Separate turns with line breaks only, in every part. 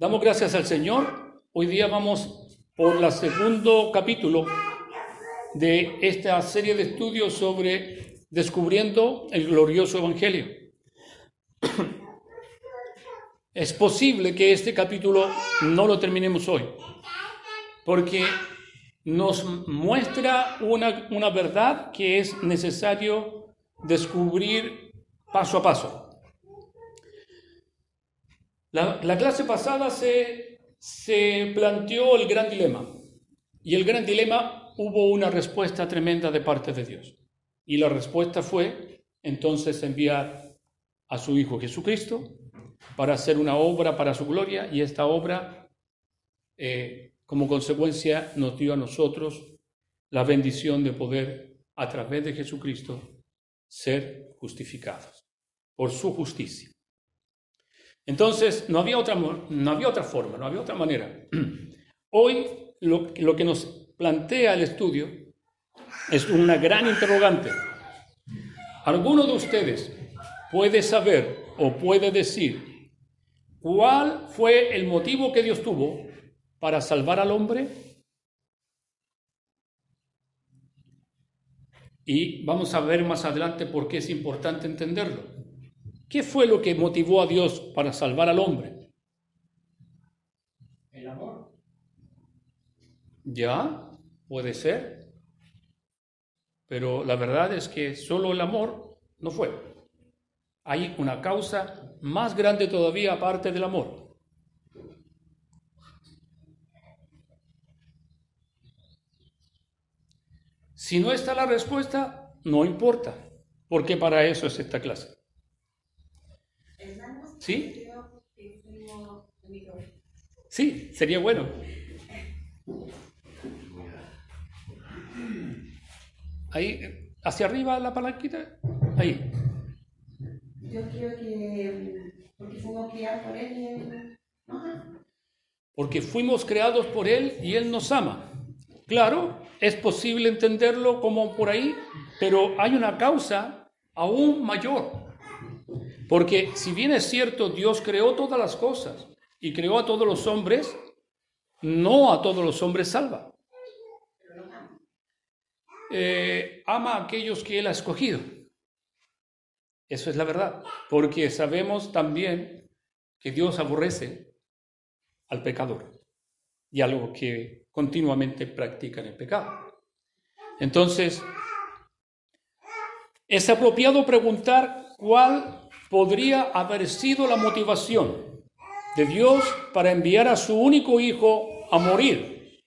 Damos gracias al Señor. Hoy día vamos por el segundo capítulo de esta serie de estudios sobre descubriendo el glorioso Evangelio. Es posible que este capítulo no lo terminemos hoy, porque nos muestra una, una verdad que es necesario descubrir paso a paso. La, clase pasada se, se planteó el gran dilema y el gran dilema hubo una respuesta tremenda de parte de Dios. Y la respuesta fue entonces enviar a su Hijo Jesucristo para hacer una obra para su gloria y esta obra eh, como consecuencia nos dio a nosotros la bendición de poder a través de Jesucristo ser justificados por su justicia. Entonces, no había otra, no había otra forma, no había otra manera. Hoy lo, lo que nos plantea el estudio es una gran interrogante. ¿Alguno de ustedes puede saber o puede decir cuál fue el motivo que Dios tuvo para salvar al hombre? Y vamos a ver más adelante por qué es importante entenderlo. ¿Qué fue lo que motivó a Dios para salvar al hombre?
El amor.
Ya, puede ser. Pero la verdad es que solo el amor no fue. Hay una causa más grande todavía aparte del amor. Si no está la respuesta, no importa, porque para eso es esta clase. ¿Sí? Sí, sería bueno. Ahí, hacia arriba la palanquita. Ahí.
Yo quiero que, porque fuimos creados por Él y Él nos ama.
Porque fuimos creados por Él y Él nos ama. Claro, es posible entenderlo como por ahí, pero hay una causa aún mayor. Porque si bien es cierto, Dios creó todas las cosas y creó a todos los hombres, no a todos los hombres salva. Eh, ama a aquellos que Él ha escogido. Eso es la verdad, porque sabemos también que Dios aborrece al pecador y a los que continuamente practican el pecado. Entonces, es apropiado preguntar cuál podría haber sido la motivación de Dios para enviar a su único hijo a morir.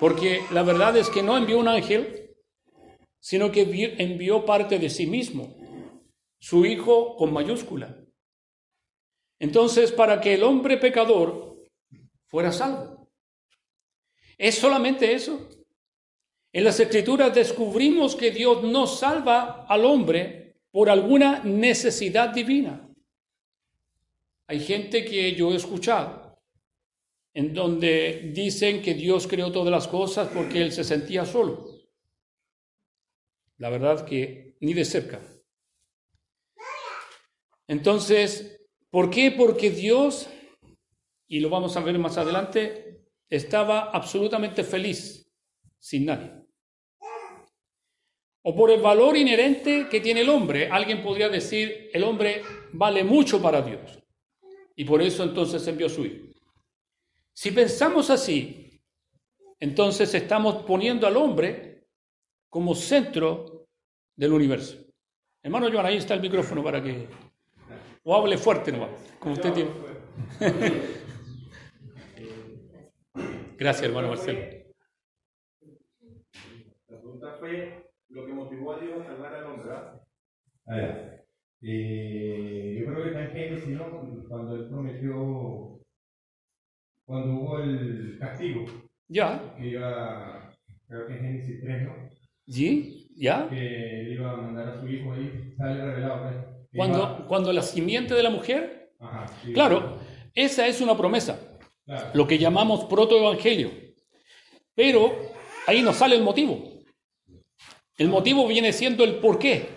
Porque la verdad es que no envió un ángel, sino que envió parte de sí mismo, su hijo con mayúscula. Entonces, para que el hombre pecador fuera salvo. ¿Es solamente eso? En las escrituras descubrimos que Dios no salva al hombre por alguna necesidad divina. Hay gente que yo he escuchado en donde dicen que Dios creó todas las cosas porque Él se sentía solo. La verdad que ni de cerca. Entonces, ¿por qué? Porque Dios, y lo vamos a ver más adelante, estaba absolutamente feliz sin nadie o por el valor inherente que tiene el hombre. Alguien podría decir, el hombre vale mucho para Dios. Y por eso entonces envió su Hijo. Si pensamos así, entonces estamos poniendo al hombre como centro del universo. Hermano Joan, ahí está el micrófono para que... O hable fuerte nomás, como usted tiene. Gracias, hermano Marcelo.
La pregunta fue lo que motivó a Dios a salvar al hombre. A ver, eh, yo creo que está en Génesis, ¿no? Cuando él prometió, cuando hubo el castigo.
Ya.
Que iba, creo que en Génesis 3, ¿no?
Sí, ya.
Que él iba a mandar a su hijo ahí, sale revelado. Pues.
Cuando, cuando la simiente de la mujer. Ajá, claro, esa es una promesa. Claro. Lo que llamamos protoevangelio. Pero ahí nos sale el motivo. El motivo viene siendo el por qué.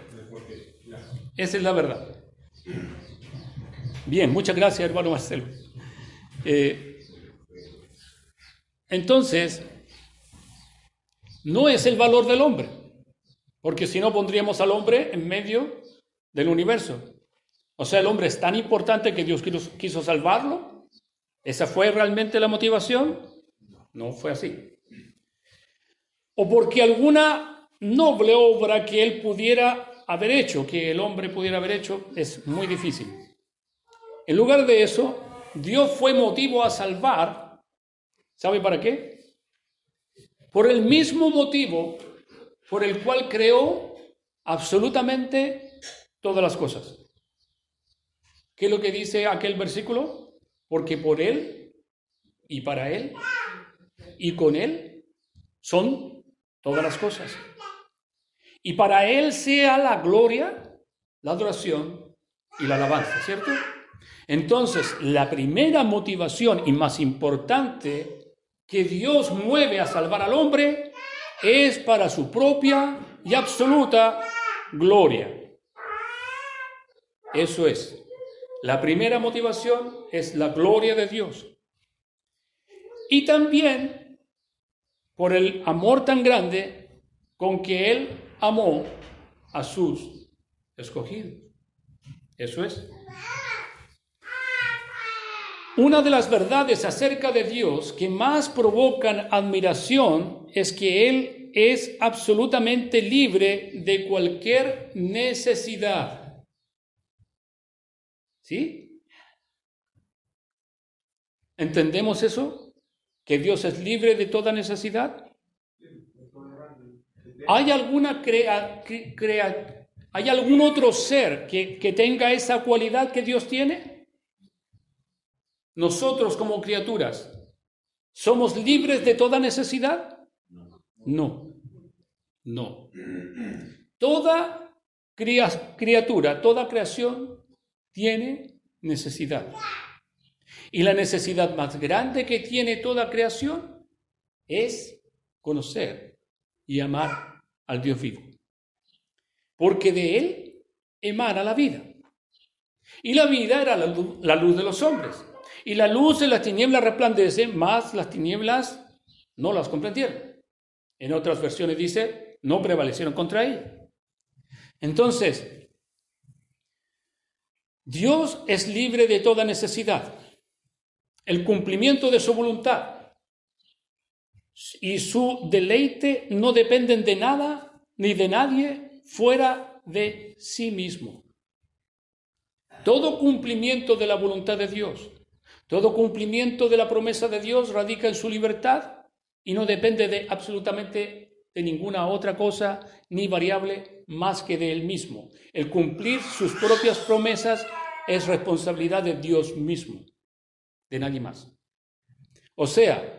Esa es la verdad. Bien, muchas gracias, hermano Marcelo. Eh, entonces, no es el valor del hombre, porque si no pondríamos al hombre en medio del universo. O sea, el hombre es tan importante que Dios quiso, salvarlo. ¿Esa fue realmente la motivación? No fue así. O porque alguna noble obra que él pudiera haber hecho, que el hombre pudiera haber hecho, es muy difícil. En lugar de eso, Dios fue motivo a salvar. ¿Sabe para qué? Por el mismo motivo por el cual creó absolutamente todas las cosas. ¿Qué es lo que dice aquel versículo? Porque por Él y para Él y con Él son todas las cosas. Y para Él sea la gloria, la adoración y la alabanza, ¿cierto? Entonces, la primera motivación y más importante que Dios mueve a salvar al hombre es para su propia y absoluta gloria. Eso es. La primera motivación es la gloria de Dios. Y también por el amor tan grande con que Él amó a sus escogidos. Eso es. Una de las verdades acerca de Dios que más provocan admiración es que Él es absolutamente libre de cualquier necesidad. ¿Sí? ¿Entendemos eso? ¿Que Dios es libre de toda necesidad? ¿Hay alguna crea, ¿Hay algún otro ser que, que tenga esa cualidad que Dios tiene? nosotros como criaturas, ¿somos libres de toda necesidad? No, no. Toda criatura, toda creación tiene necesidad. Y la necesidad más grande que tiene toda creación es conocer y amar al Dios vivo. Porque de Él emana la vida. Y la vida era la luz, de los hombres. Y la luz de las tinieblas resplandece, más las tinieblas no las comprendieron. En otras versiones dice, no prevalecieron contra ella. Entonces, Dios es libre de toda necesidad. El cumplimiento de su voluntad y su deleite no dependen de nada ni de nadie fuera de sí mismo. Todo cumplimiento de la voluntad de Dios todo cumplimiento de la promesa de Dios radica en su libertad y no depende de absolutamente de ninguna otra cosa ni variable más que de él mismo. El cumplir sus propias promesas es responsabilidad de Dios mismo, de nadie más. O sea,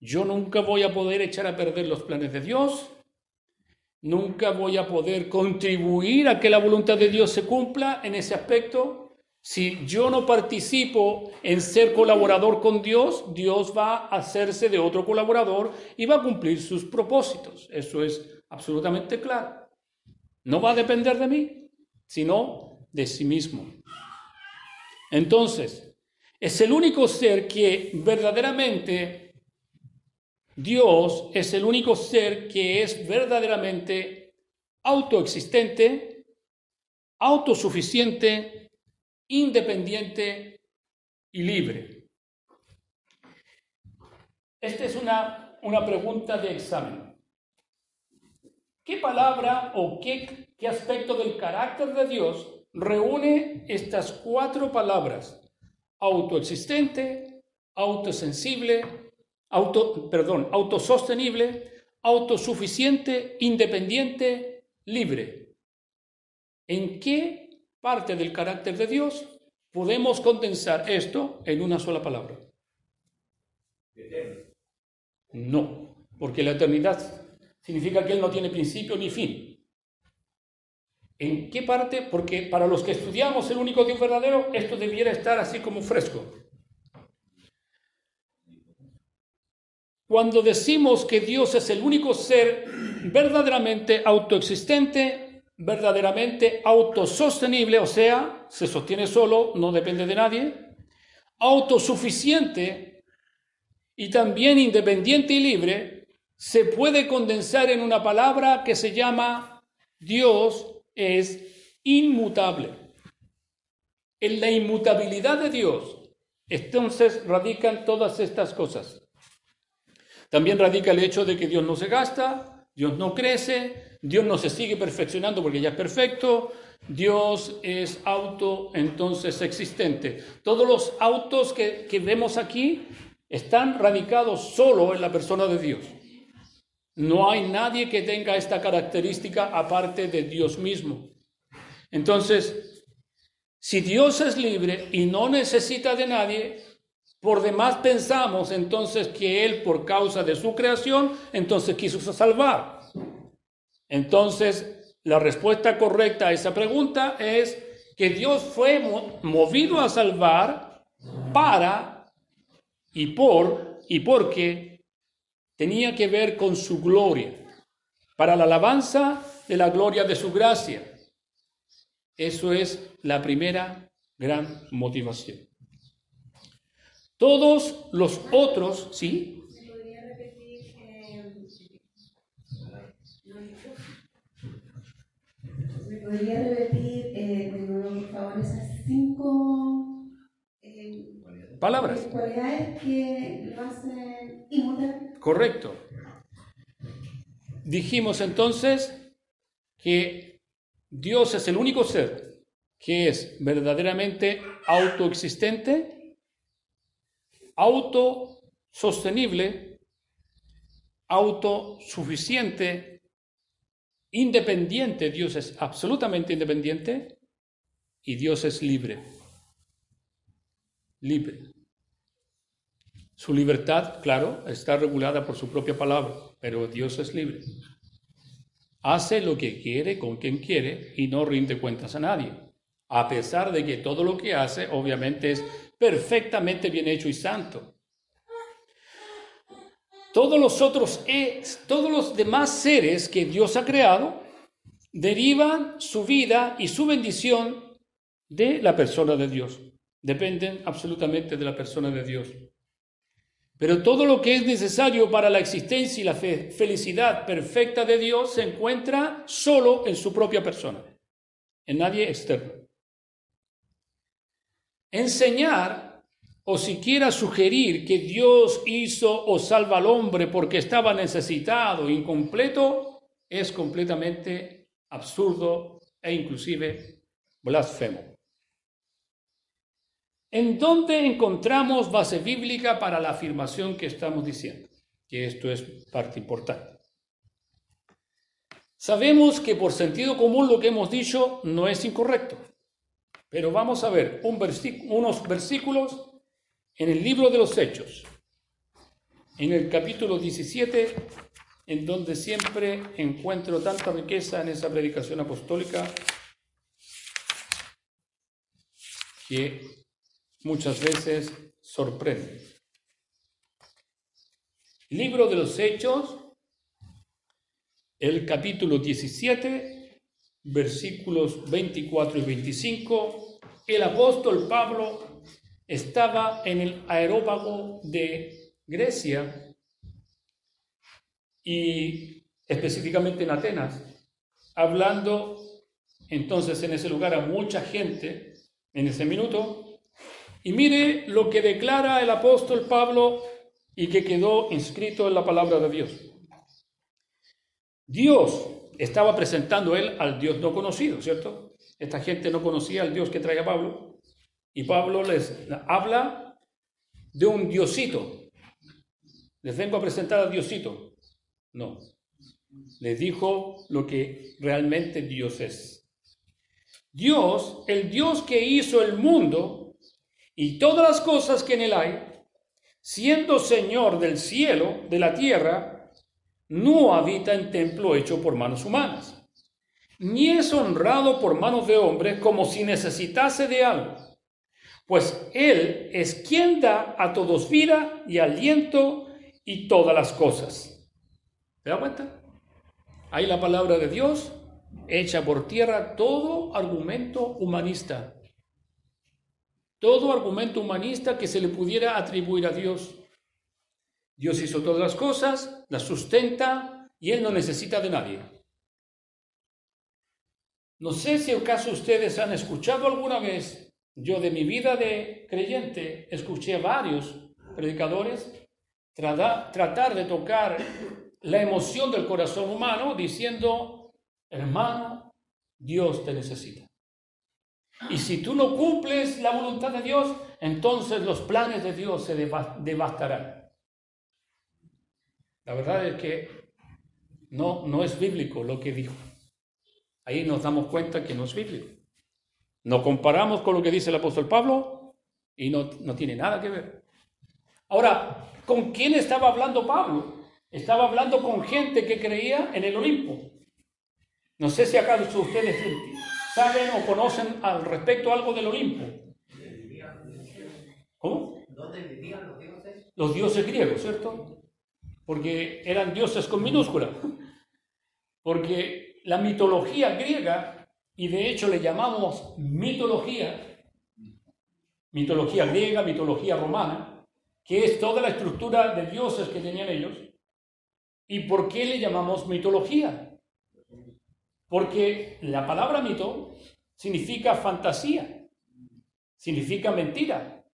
yo nunca voy a poder echar a perder los planes de Dios, nunca voy a poder contribuir a que la voluntad de Dios se cumpla en ese aspecto, si yo no participo en ser colaborador con Dios, Dios va a hacerse de otro colaborador y va a cumplir sus propósitos. Eso es absolutamente claro. No va a depender de mí, sino de sí mismo. Entonces, es el único ser que verdaderamente Dios es el único ser que es verdaderamente autoexistente, autosuficiente independiente y libre. Esta es una, una pregunta de examen. ¿Qué palabra o qué, qué aspecto del carácter de Dios reúne estas cuatro palabras? Autoexistente, autosensible, auto, perdón, autosostenible, autosuficiente, independiente, libre. ¿En qué parte del carácter de Dios, podemos condensar esto en una sola palabra. No, porque la eternidad significa que Él no tiene principio ni fin. ¿En qué parte? Porque para los que estudiamos el único Dios verdadero, esto debiera estar así como fresco. Cuando decimos que Dios es el único ser verdaderamente autoexistente, verdaderamente autosostenible, o sea, se sostiene solo, no depende de nadie, autosuficiente y también independiente y libre, se puede condensar en una palabra que se llama Dios es inmutable. En la inmutabilidad de Dios, entonces radican todas estas cosas. También radica el hecho de que Dios no se gasta, Dios no crece, Dios no se sigue perfeccionando porque ya es perfecto, Dios es auto entonces existente. Todos los autos que, que vemos aquí están radicados solo en la persona de Dios. No hay nadie que tenga esta característica aparte de Dios mismo. Entonces, si Dios es libre y no necesita de nadie, por demás pensamos entonces que Él, por causa de su creación, entonces quiso salvar. Entonces, la respuesta correcta a esa pregunta es que Dios fue movido a salvar para y por y porque tenía que ver con su gloria, para la alabanza de la gloria de su gracia. Eso es la primera gran motivación. Todos los otros, ¿sí?
¿Me podría repetir, eh, por favor, esas cinco
eh, palabras?
Cualidades que lo hacen inmutable.
Correcto. Dijimos entonces que Dios es el único ser que es verdaderamente autoexistente autosostenible, autosuficiente, independiente. Dios es absolutamente independiente y Dios es libre. Libre. Su libertad, claro, está regulada por su propia palabra, pero Dios es libre. Hace lo que quiere con quien quiere y no rinde cuentas a nadie, a pesar de que todo lo que hace obviamente es perfectamente bien hecho y santo. Todos los otros, todos los demás seres que Dios ha creado derivan su vida y su bendición de la persona de Dios. Dependen absolutamente de la persona de Dios. Pero todo lo que es necesario para la existencia y la felicidad perfecta de Dios se encuentra solo en su propia persona, en nadie externo enseñar o siquiera sugerir que Dios hizo o salva al hombre porque estaba necesitado, incompleto, es completamente absurdo e inclusive blasfemo. ¿En dónde encontramos base bíblica para la afirmación que estamos diciendo? Que esto es parte importante. Sabemos que por sentido común lo que hemos dicho no es incorrecto. Pero vamos a ver unos versículos en el libro de los Hechos, en el capítulo 17, en donde siempre encuentro tanta riqueza en esa predicación apostólica que muchas veces sorprende. Libro de los Hechos, el capítulo 17, versículos 24 y 25, el apóstol Pablo estaba en el aerópago de Grecia y específicamente en Atenas, hablando entonces en ese lugar a mucha gente en ese minuto. Y mire lo que declara el apóstol Pablo y que quedó inscrito en la palabra de Dios. Dios estaba presentando él al Dios no conocido, ¿cierto? Esta gente no conocía al Dios que traía Pablo. Y Pablo les habla de un diosito. Les vengo a presentar al diosito. No. Les dijo lo que realmente Dios es. Dios, el Dios que hizo el mundo y todas las cosas que en él hay, siendo Señor del cielo, de la tierra, no habita en templo hecho por manos humanas, ni es honrado por manos de hombres como si necesitase de algo, pues Él es quien da a todos vida y aliento y todas las cosas. ¿Se da cuenta? Hay la palabra de Dios hecha por tierra todo argumento humanista. todo argumento humanista que se le pudiera atribuir a Dios. Dios hizo todas las cosas, las sustenta y Él no necesita de nadie. No sé si acaso ustedes han escuchado alguna vez, yo de mi vida de creyente escuché a varios predicadores tratar de tocar la emoción del corazón humano diciendo, hermano, Dios te necesita. Y si tú no cumples la voluntad de Dios, entonces los planes de Dios se devastarán. La verdad es que no, no es bíblico lo que dijo. Ahí nos damos cuenta que no es bíblico. Nos comparamos con lo que dice el apóstol Pablo y no, no tiene nada que ver. Ahora, ¿con quién estaba hablando Pablo? Estaba hablando con gente que creía en el Olimpo. No sé si acaso ustedes saben o conocen al respecto algo del Olimpo. ¿Cómo? ¿Dónde vivían los dioses? Los dioses griegos, ¿cierto? Porque eran dioses con minúscula. Porque la mitología griega, y de hecho le llamamos mitología, mitología griega, mitología romana, que es toda la estructura de dioses que tenían ellos. ¿Y por qué le llamamos mitología? Porque la palabra mito significa fantasía, significa mentira.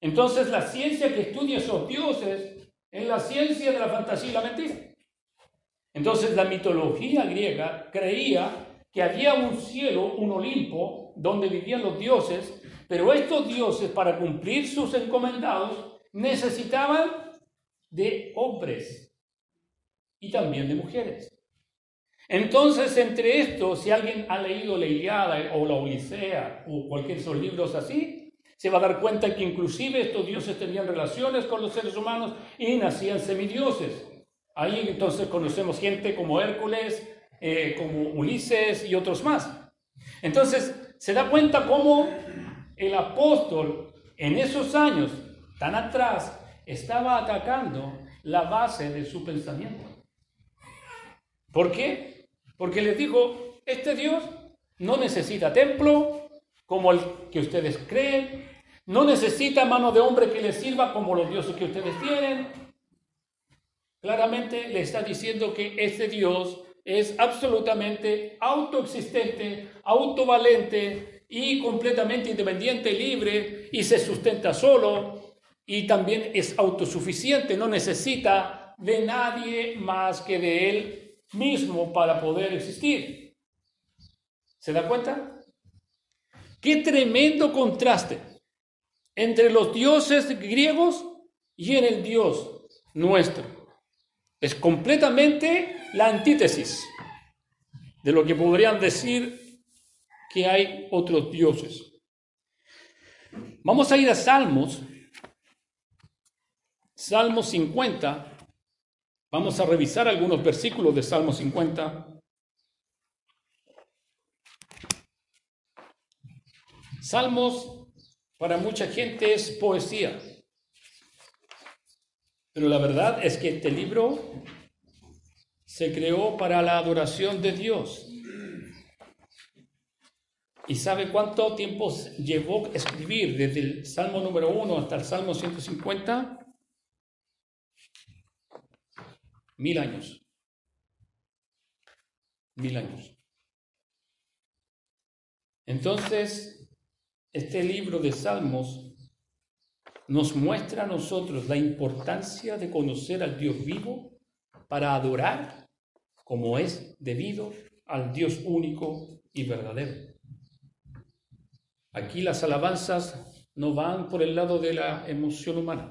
Entonces la ciencia que estudia esos dioses es la ciencia de la fantasía y la mentira. Entonces la mitología griega creía que había un cielo, un Olimpo, donde vivían los dioses, pero estos dioses para cumplir sus encomendados necesitaban de hombres y también de mujeres. Entonces, entre estos, si alguien ha leído la Iliada o la Odisea o cualquier de esos libros así, se va a dar cuenta que inclusive estos dioses tenían relaciones con los seres humanos y nacían semidioses. Ahí entonces conocemos gente como Hércules, eh, como Ulises y otros más. Entonces, se da cuenta cómo el apóstol en esos años tan atrás estaba atacando la base de su pensamiento. ¿Por qué? Porque les dijo, este Dios no necesita templo como el que ustedes creen, no necesita mano de hombre que les sirva como los dioses que ustedes tienen. Claramente le está diciendo que este Dios es absolutamente autoexistente, autovalente y completamente independiente, libre y se sustenta solo y también es autosuficiente, no necesita de nadie más que de él mismo para poder existir. ¿Se da cuenta? Qué tremendo contraste entre los dioses griegos y en el Dios nuestro. Es completamente la antítesis de lo que podrían decir que hay otros dioses. Vamos a ir a Salmos, Salmos 50, Vamos a revisar algunos versículos de Salmo 50. Salmos para mucha gente es poesía, pero la verdad es que este libro se creó para la adoración de Dios. ¿Y sabe cuánto tiempo llevó escribir desde el Salmo número 1 hasta el Salmo 150? Mil años. Mil años. Entonces, este libro de Salmos nos muestra a nosotros la importancia de conocer al Dios vivo para adorar como es debido al Dios único y verdadero. Aquí las alabanzas no van por el lado de la emoción humana.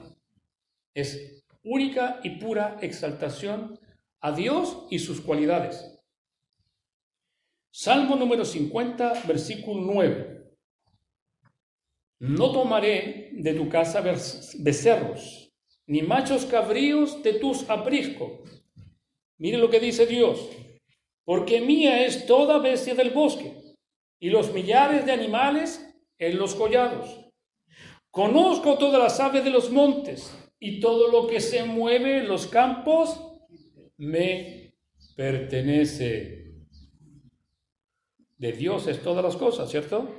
Es única y pura exaltación a Dios y sus cualidades. Salmo número 50, versículo 9. No tomaré de tu casa becerros, ni machos cabríos de tus apriscos. Mire lo que dice Dios. Porque mía es toda bestia del bosque, y los millares de animales en los collados. Conozco todas las aves de los montes, y todo lo que se mueve en los campos me pertenece. De Dios es todas las cosas, ¿cierto?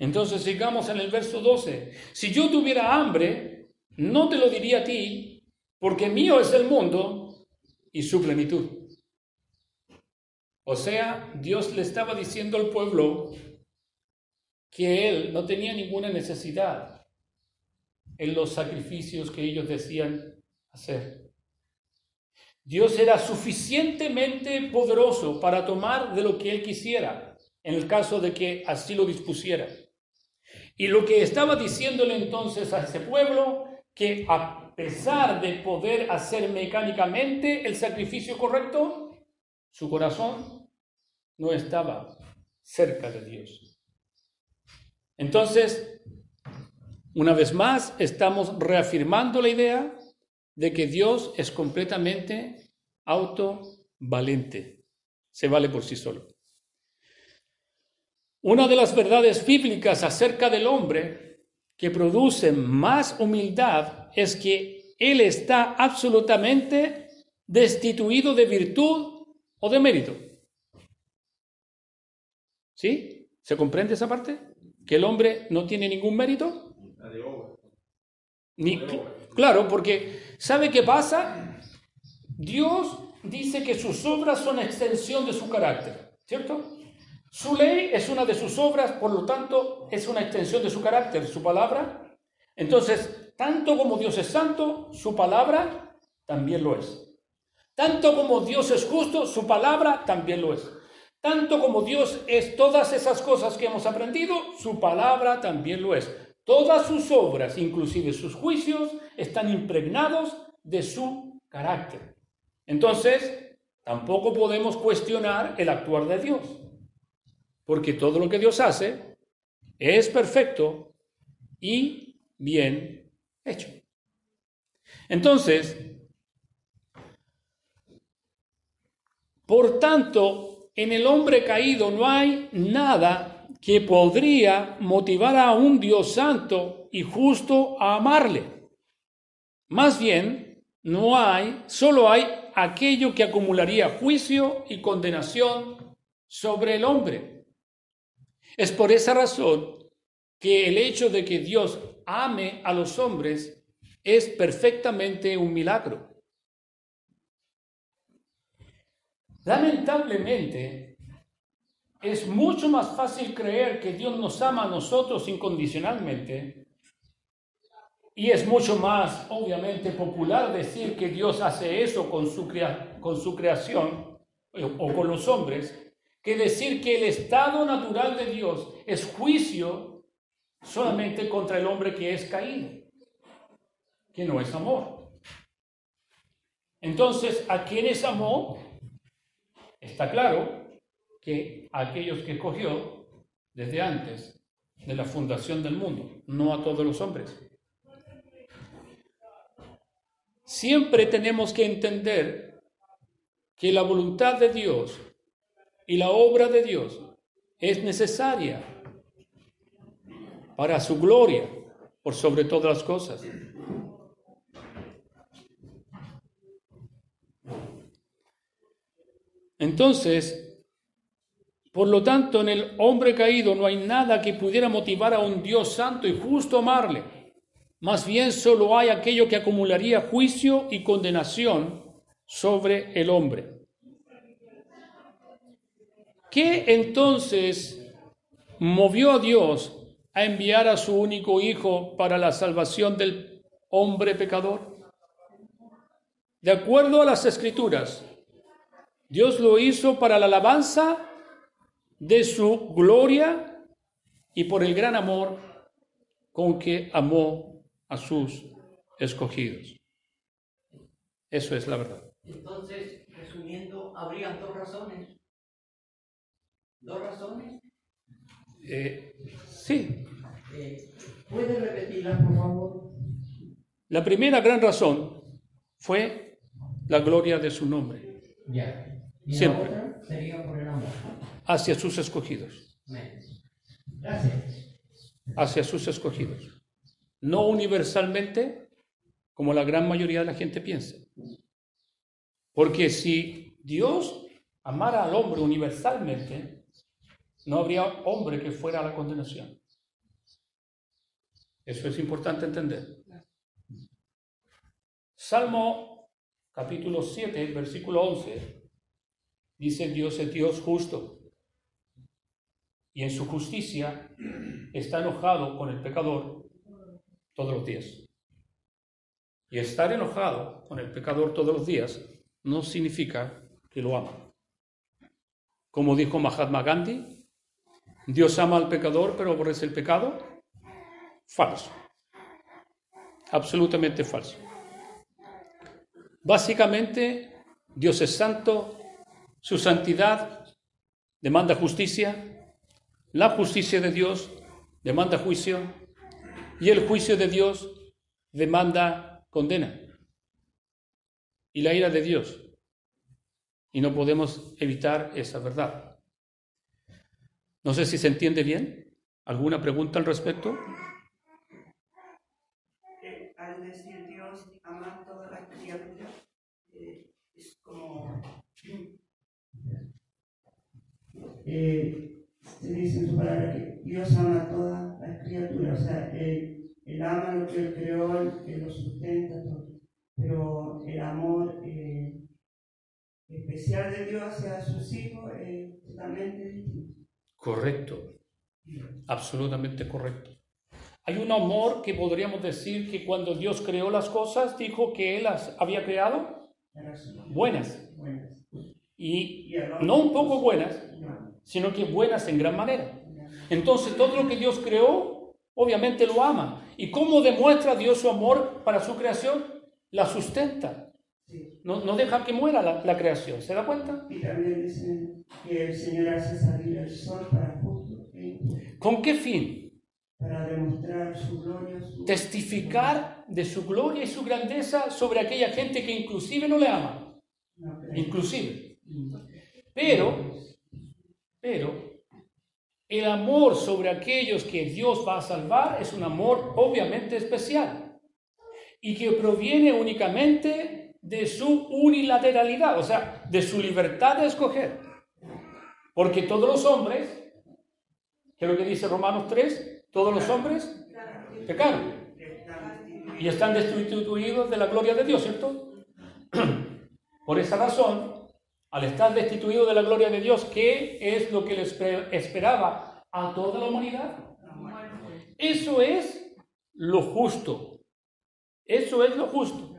Entonces sigamos en el verso 12. Si yo tuviera hambre, no te lo diría a ti, porque mío es el mundo y su plenitud. O sea, Dios le estaba diciendo al pueblo que él no tenía ninguna necesidad en los sacrificios que ellos decían hacer. Dios era suficientemente poderoso para tomar de lo que él quisiera, en el caso de que así lo dispusiera. Y lo que estaba diciéndole entonces a ese pueblo, que a pesar de poder hacer mecánicamente el sacrificio correcto, su corazón no estaba cerca de Dios. Entonces, una vez más, estamos reafirmando la idea de que Dios es completamente autovalente, se vale por sí solo. Una de las verdades bíblicas acerca del hombre que produce más humildad es que él está absolutamente destituido de virtud o de mérito. ¿Sí? ¿Se comprende esa parte? Que el hombre no tiene ningún mérito. Ni, claro, porque ¿sabe qué pasa? Dios dice que sus obras son extensión de su carácter, ¿cierto? Su ley es una de sus obras, por lo tanto, es una extensión de su carácter, su palabra. Entonces, tanto como Dios es santo, su palabra también lo es. Tanto como Dios es justo, su palabra también lo es. Tanto como Dios es todas esas cosas que hemos aprendido, su palabra también lo es. Todas sus obras, inclusive sus juicios, están impregnados de su carácter. Entonces, tampoco podemos cuestionar el actuar de Dios porque todo lo que Dios hace es perfecto y bien hecho. Entonces, por tanto, en el hombre caído no hay nada que podría motivar a un Dios santo y justo a amarle. Más bien, no hay, solo hay aquello que acumularía juicio y condenación sobre el hombre. Es por esa razón que el hecho de que Dios ame a los hombres es perfectamente un milagro. Lamentablemente, es mucho más fácil creer que Dios nos ama a nosotros incondicionalmente y es mucho más, obviamente, popular decir que Dios hace eso con su, con su creación o con los hombres que decir que el estado natural de Dios es juicio solamente contra el hombre que es caído, que no es amor. Entonces, ¿a quién es amor? Está claro que a aquellos que escogió desde antes de la fundación del mundo, no a todos los hombres. Siempre tenemos que entender que la voluntad de Dios y la obra de Dios es necesaria para su gloria por sobre todas las cosas. Entonces, por lo tanto, en el hombre caído no hay nada que pudiera motivar a un Dios santo y justo amarle. Más bien solo hay aquello que acumularía juicio y condenación sobre el hombre. ¿Qué entonces movió a Dios a enviar a su único Hijo para la salvación del hombre pecador? De acuerdo a las escrituras, Dios lo hizo para la alabanza de su gloria y por el gran amor con que amó a sus escogidos. Eso es la verdad.
Entonces, resumiendo, habría dos razones ¿Dos razones?
Eh, sí.
Eh, ¿Puede repetirla, por favor?
La primera gran razón fue la gloria de su nombre.
Ya. ¿Y
Siempre.
La otra sería por el amor.
Hacia sus escogidos.
Gracias.
Hacia sus escogidos. No universalmente, como la gran mayoría de la gente piensa. Porque si Dios amara al hombre universalmente, no habría hombre que fuera a la condenación. Eso es importante entender. Salmo capítulo 7, versículo 11, dice Dios es Dios justo y en su justicia está enojado con el pecador todos los días. Y estar enojado con el pecador todos los días no significa que lo ama. Como dijo Mahatma Gandhi, Dios ama al pecador pero aborrece el pecado. Falso. Absolutamente falso. Básicamente, Dios es santo, su santidad demanda justicia, la justicia de Dios demanda juicio y el juicio de Dios demanda condena y la ira de Dios. Y no podemos evitar esa verdad. No sé si se entiende bien. ¿Alguna pregunta al respecto?
Al decir Dios ama a todas las criaturas, eh, es como
Eh, se dice en su palabra que Dios ama a todas las criaturas, o sea, él, él ama lo que Él creó, él lo sustenta, todo. pero el amor eh, especial de Dios hacia sus hijos es totalmente distinto.
Correcto. Absolutamente correcto. Hay un amor que podríamos decir que cuando Dios creó las cosas, dijo que Él las había creado buenas. Y no un poco buenas,
No,
sino que buenas en gran manera. Entonces todo lo que Dios creó, obviamente lo ama. ¿Y cómo demuestra Dios su amor para su creación? La sustenta. No, no deja que muera la, la creación. ¿Se da cuenta?
Y también dicen que el Señor hace salir el sol para e
¿Con qué fin?
para demostrar su gloria, su
Testificar de su gloria y su grandeza sobre aquella gente que inclusive no le ama.
No, pero-
Inclusive. Pero, pero, el amor sobre aquellos que Dios va a salvar es un amor obviamente especial y que proviene únicamente de su unilateralidad, o sea, de su libertad de escoger. Porque todos los hombres, que es lo que dice Romanos 3, todos los hombres pecaron y están destituidos de la gloria de Dios, ¿cierto? Por esa razón, al estar destituido de la gloria de Dios, ¿qué es lo que les espe- esperaba a toda la humanidad? Eso es lo justo. Eso es lo justo.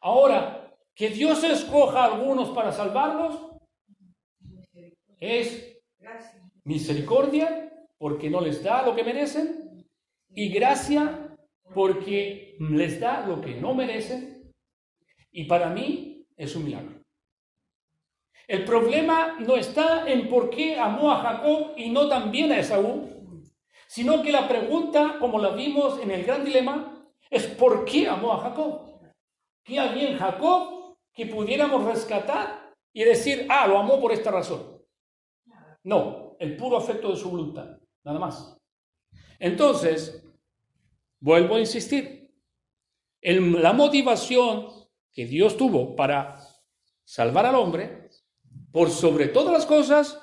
Ahora, que Dios escoja a algunos para salvarlos es misericordia porque no les da lo que merecen y gracia porque les da lo que no merecen y para mí es un milagro. El problema no está en por qué amó a Jacob y no también a Esaú, sino que la pregunta, como la vimos en el gran dilema, es por qué amó a Jacob. ¿Qué había en Jacob que pudiéramos rescatar y decir, ah, lo amó por esta razón? No, el puro afecto de su voluntad, nada más. Entonces, vuelvo a insistir, el- la motivación que Dios tuvo para salvar al hombre, por sobre todas las cosas,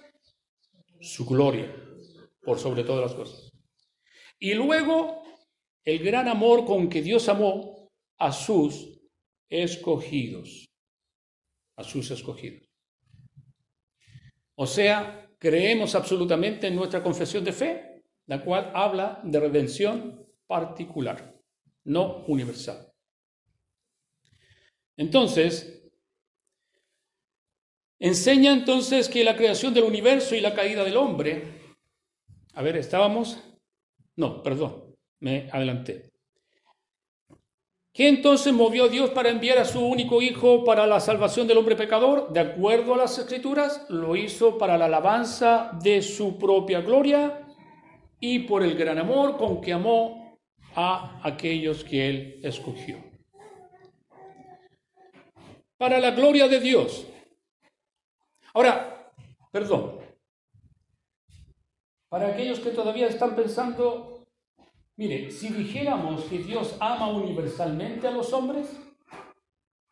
su gloria, por sobre todas las cosas. Y luego, el gran amor con que Dios amó a sus escogidos, a sus escogidos. O sea, creemos absolutamente en nuestra confesión de fe, la cual habla de redención particular, no universal. Entonces, enseña entonces que la creación del universo y la caída del hombre, a ver, estábamos, no, perdón, me adelanté. ¿Qué entonces movió Dios para enviar a su único Hijo para la salvación del hombre pecador? De acuerdo a las Escrituras, lo hizo para la alabanza de su propia gloria y por el gran amor con que amó a aquellos que Él escogió. Para la gloria de Dios. Ahora, perdón, para aquellos que todavía están pensando, mire, si dijéramos que Dios ama universalmente a los hombres,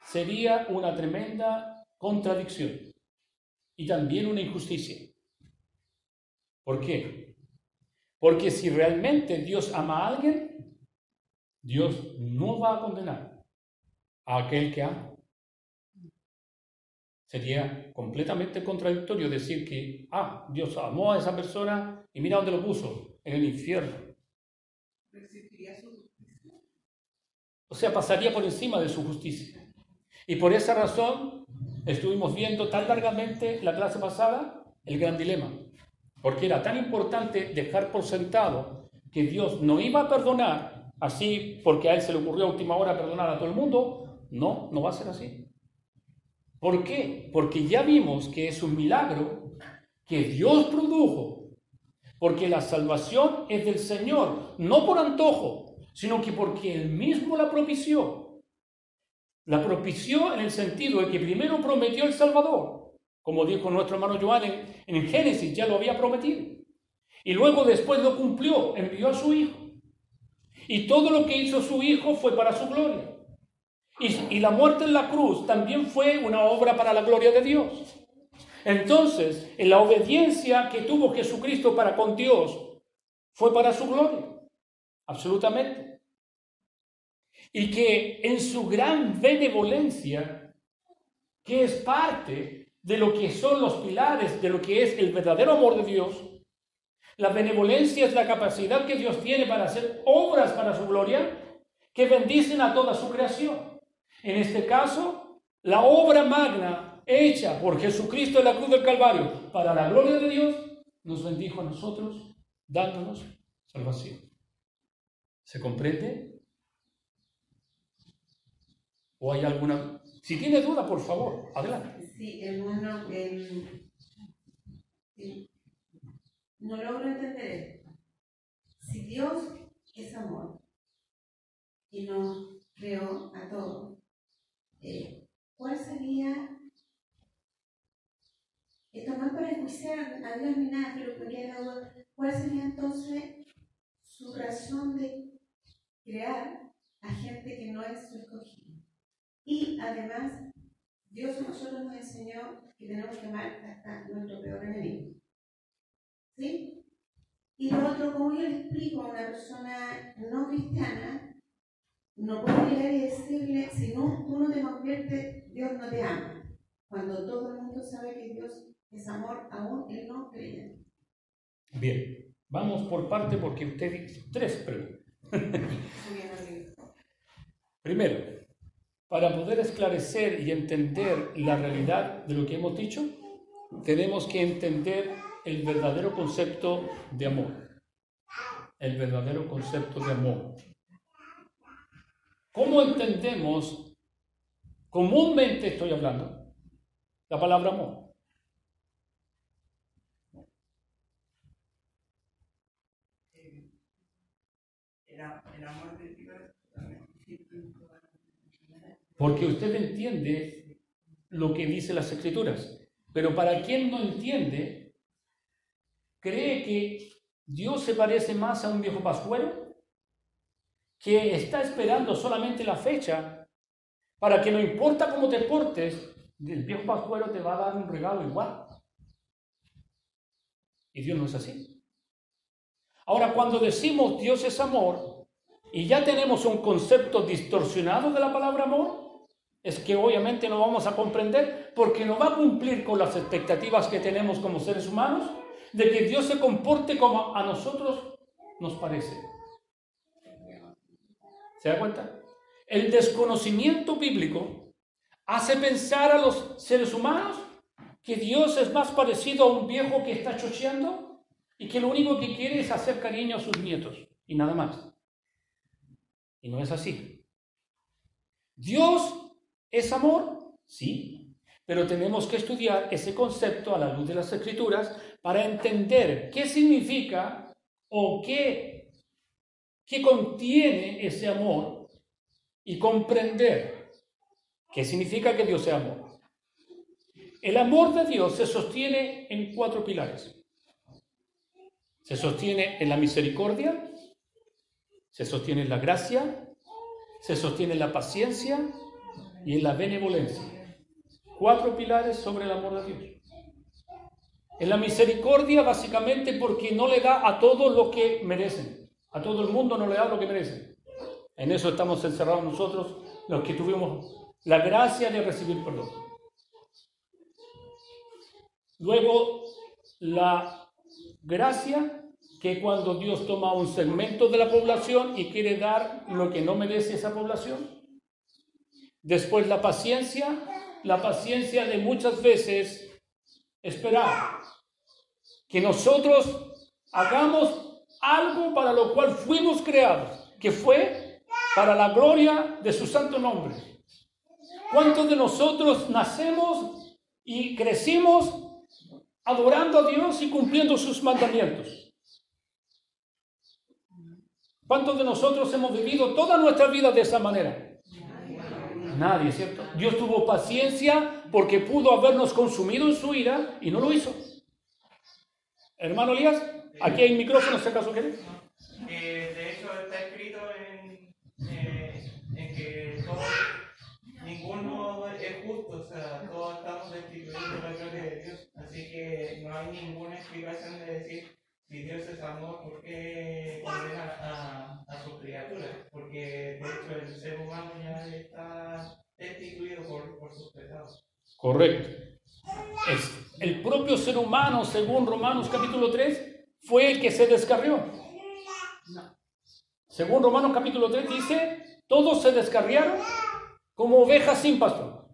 sería una tremenda contradicción y también una injusticia. ¿Por qué? Porque si realmente Dios ama a alguien, Dios no va a condenar a aquel que ama. Sería completamente contradictorio decir que, ah, Dios amó a esa persona y mira dónde lo puso, en el infierno. O sea, pasaría por encima de su justicia. Y por esa razón estuvimos viendo tan largamente la clase pasada el gran dilema. Porque era tan importante dejar por sentado que Dios no iba a perdonar así porque a él se le ocurrió a última hora perdonar a todo el mundo. No, no va a ser así. ¿Por qué? Porque ya vimos que es un milagro que Dios produjo. Porque la salvación es del Señor, no por antojo, sino que porque Él mismo la propició. La propició en el sentido de que primero prometió el Salvador, como dijo nuestro hermano Joan en, en Génesis, ya lo había prometido. Y luego después lo cumplió, envió a su Hijo. Y todo lo que hizo su Hijo fue para su gloria. Y, la muerte en la cruz también fue una obra para la gloria de Dios. Entonces, en la obediencia que tuvo Jesucristo para con Dios fue para su gloria, absolutamente. Y que en su gran benevolencia, que es parte de lo que son los pilares de lo que es el verdadero amor de Dios, la benevolencia es la capacidad que Dios tiene para hacer obras para su gloria que bendicen a toda su creación. En este caso, la obra magna hecha por Jesucristo en la cruz del Calvario para la gloria de Dios nos bendijo a nosotros dándonos salvación. ¿Se comprende? ¿O hay alguna... Si tiene duda, por favor, adelante.
Sí, hermano, no logro entender. Si Dios es amor y nos creó a todos, eh, ¿cuál sería, es para enjuiciar a Dios ni nada, pero porque ¿cuál sería entonces su razón de crear a gente que no es su escogida? Y además, Dios a nosotros nos enseñó que tenemos que amar hasta nuestro peor enemigo. ¿Sí? Y lo otro, como yo le explico a una persona no cristiana, no puedo llegar y decirle, si no, tú no te conviertes, Dios no te ama. Cuando todo el mundo sabe que Dios es amor, aún Él no cree.
Bien, vamos por parte porque usted tres preguntas. Primero, para poder esclarecer y entender la realidad de lo que hemos dicho, tenemos que entender el verdadero concepto de amor. El verdadero concepto de amor. ¿Cómo entendemos, comúnmente estoy hablando, la palabra amor? Porque usted entiende lo que dice las escrituras, pero para quien no entiende, cree que Dios se parece más a un viejo pascuero que está esperando solamente la fecha para que no importa cómo te portes, el viejo pascuero te va a dar un regalo igual. Y Dios no es así. Ahora, cuando decimos Dios es amor y ya tenemos un concepto distorsionado de la palabra amor, es que obviamente no vamos a comprender porque no va a cumplir con las expectativas que tenemos como seres humanos de que Dios se comporte como a nosotros nos parece. ¿Se da cuenta? El desconocimiento bíblico hace pensar a los seres humanos que Dios es más parecido a un viejo que está chocheando y que lo único que quiere es hacer cariño a sus nietos y nada más. Y no es así. Dios es amor, sí, pero tenemos que estudiar ese concepto a la luz de las escrituras para entender qué significa o qué que contiene ese amor y comprender qué significa que Dios sea amor. El amor de Dios se sostiene en cuatro pilares. Se sostiene en la misericordia, se sostiene en la gracia, se sostiene en la paciencia y en la benevolencia. Cuatro pilares sobre el amor de Dios. En la misericordia básicamente porque no le da a todos lo que merecen. A todo el mundo no le da lo que merece. En eso estamos encerrados nosotros, los que tuvimos la gracia de recibir perdón. Luego, la gracia que cuando Dios toma un segmento de la población y quiere dar lo que no merece esa población. Después la paciencia, la paciencia de muchas veces esperar que nosotros hagamos algo para lo cual fuimos creados, que fue para la gloria de su santo nombre. ¿Cuántos de nosotros nacemos y crecimos adorando a Dios y cumpliendo sus mandamientos? ¿Cuántos de nosotros hemos vivido toda nuestra vida de esa manera? Nadie, ¿cierto? Dios tuvo paciencia porque pudo habernos consumido en su ira y no lo hizo. Hermano Elías, aquí hay micrófono, si acaso quiere.
Eh, de hecho, está escrito en, eh, en que todos, ninguno es justo, o sea, todos estamos destituidos de la gloria de Dios. Así que no hay ninguna explicación de decir si Dios es amor, ¿por qué condena a, a sus criaturas? Porque de hecho el ser humano ya está destituido por, por sus pecados.
Correcto. Es el propio ser humano, según Romanos capítulo 3, fue el que se descarrió. Según Romanos capítulo 3 dice, todos se descarriaron como ovejas sin pastor.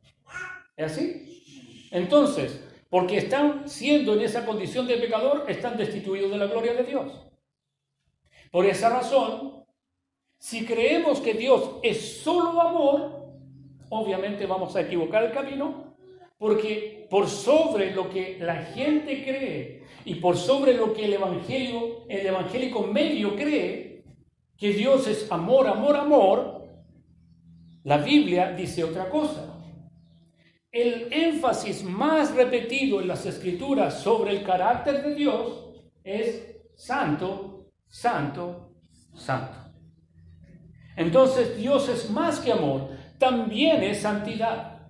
¿Es así? Entonces, porque están siendo en esa condición de pecador, están destituidos de la gloria de Dios. Por esa razón, si creemos que Dios es solo amor, obviamente vamos a equivocar el camino, porque por sobre lo que la gente cree y por sobre lo que el evangelio, el evangélico medio cree, que Dios es amor, amor, amor, la Biblia dice otra cosa. El énfasis más repetido en las escrituras sobre el carácter de Dios es santo, santo, santo. Entonces Dios es más que amor, también es santidad.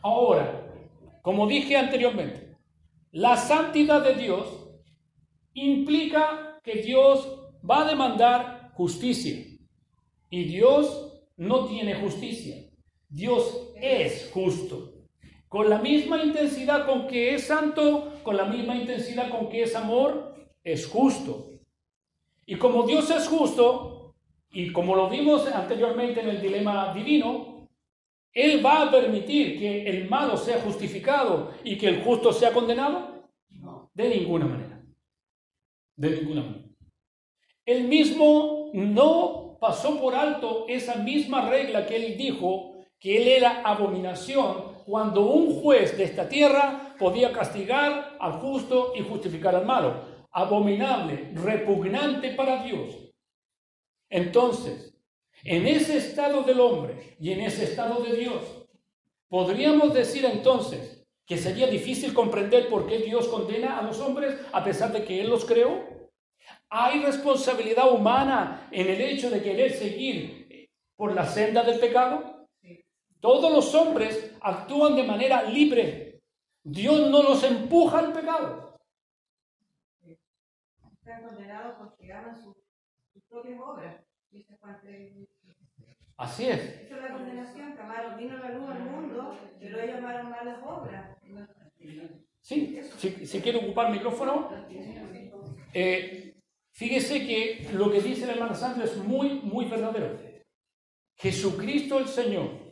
Ahora, como dije anteriormente, la santidad de Dios implica que Dios va a demandar justicia. Y Dios no tiene justicia. Dios es justo. Con la misma intensidad con que es santo, con la misma intensidad con que es amor, es justo. Y como Dios es justo, y como lo vimos anteriormente en el dilema divino, ¿Él va a permitir que el malo sea justificado y que el justo sea condenado? No. De ninguna manera. De ninguna manera. Él mismo no pasó por alto esa misma regla que él dijo que él era abominación cuando un juez de esta tierra podía castigar al justo y justificar al malo. Abominable, repugnante para Dios. Entonces, en ese estado del hombre y en ese estado de Dios, podríamos decir entonces que sería difícil comprender por qué Dios condena a los hombres a pesar de que Él los creó. Hay responsabilidad humana en el hecho de querer seguir por la senda del pecado. Todos los hombres actúan de manera libre. Dios no los empuja al pecado.
Están condenados porque aman sus propias obras.
Así es.
Esa es la condenación, que amaron, vino la luz al mundo, pero ellos amaron malas obras.
Sí, si, si quiere ocupar el micrófono. Eh, fíjese que lo que dice la hermana Sandra es muy, muy verdadero. Jesucristo el Señor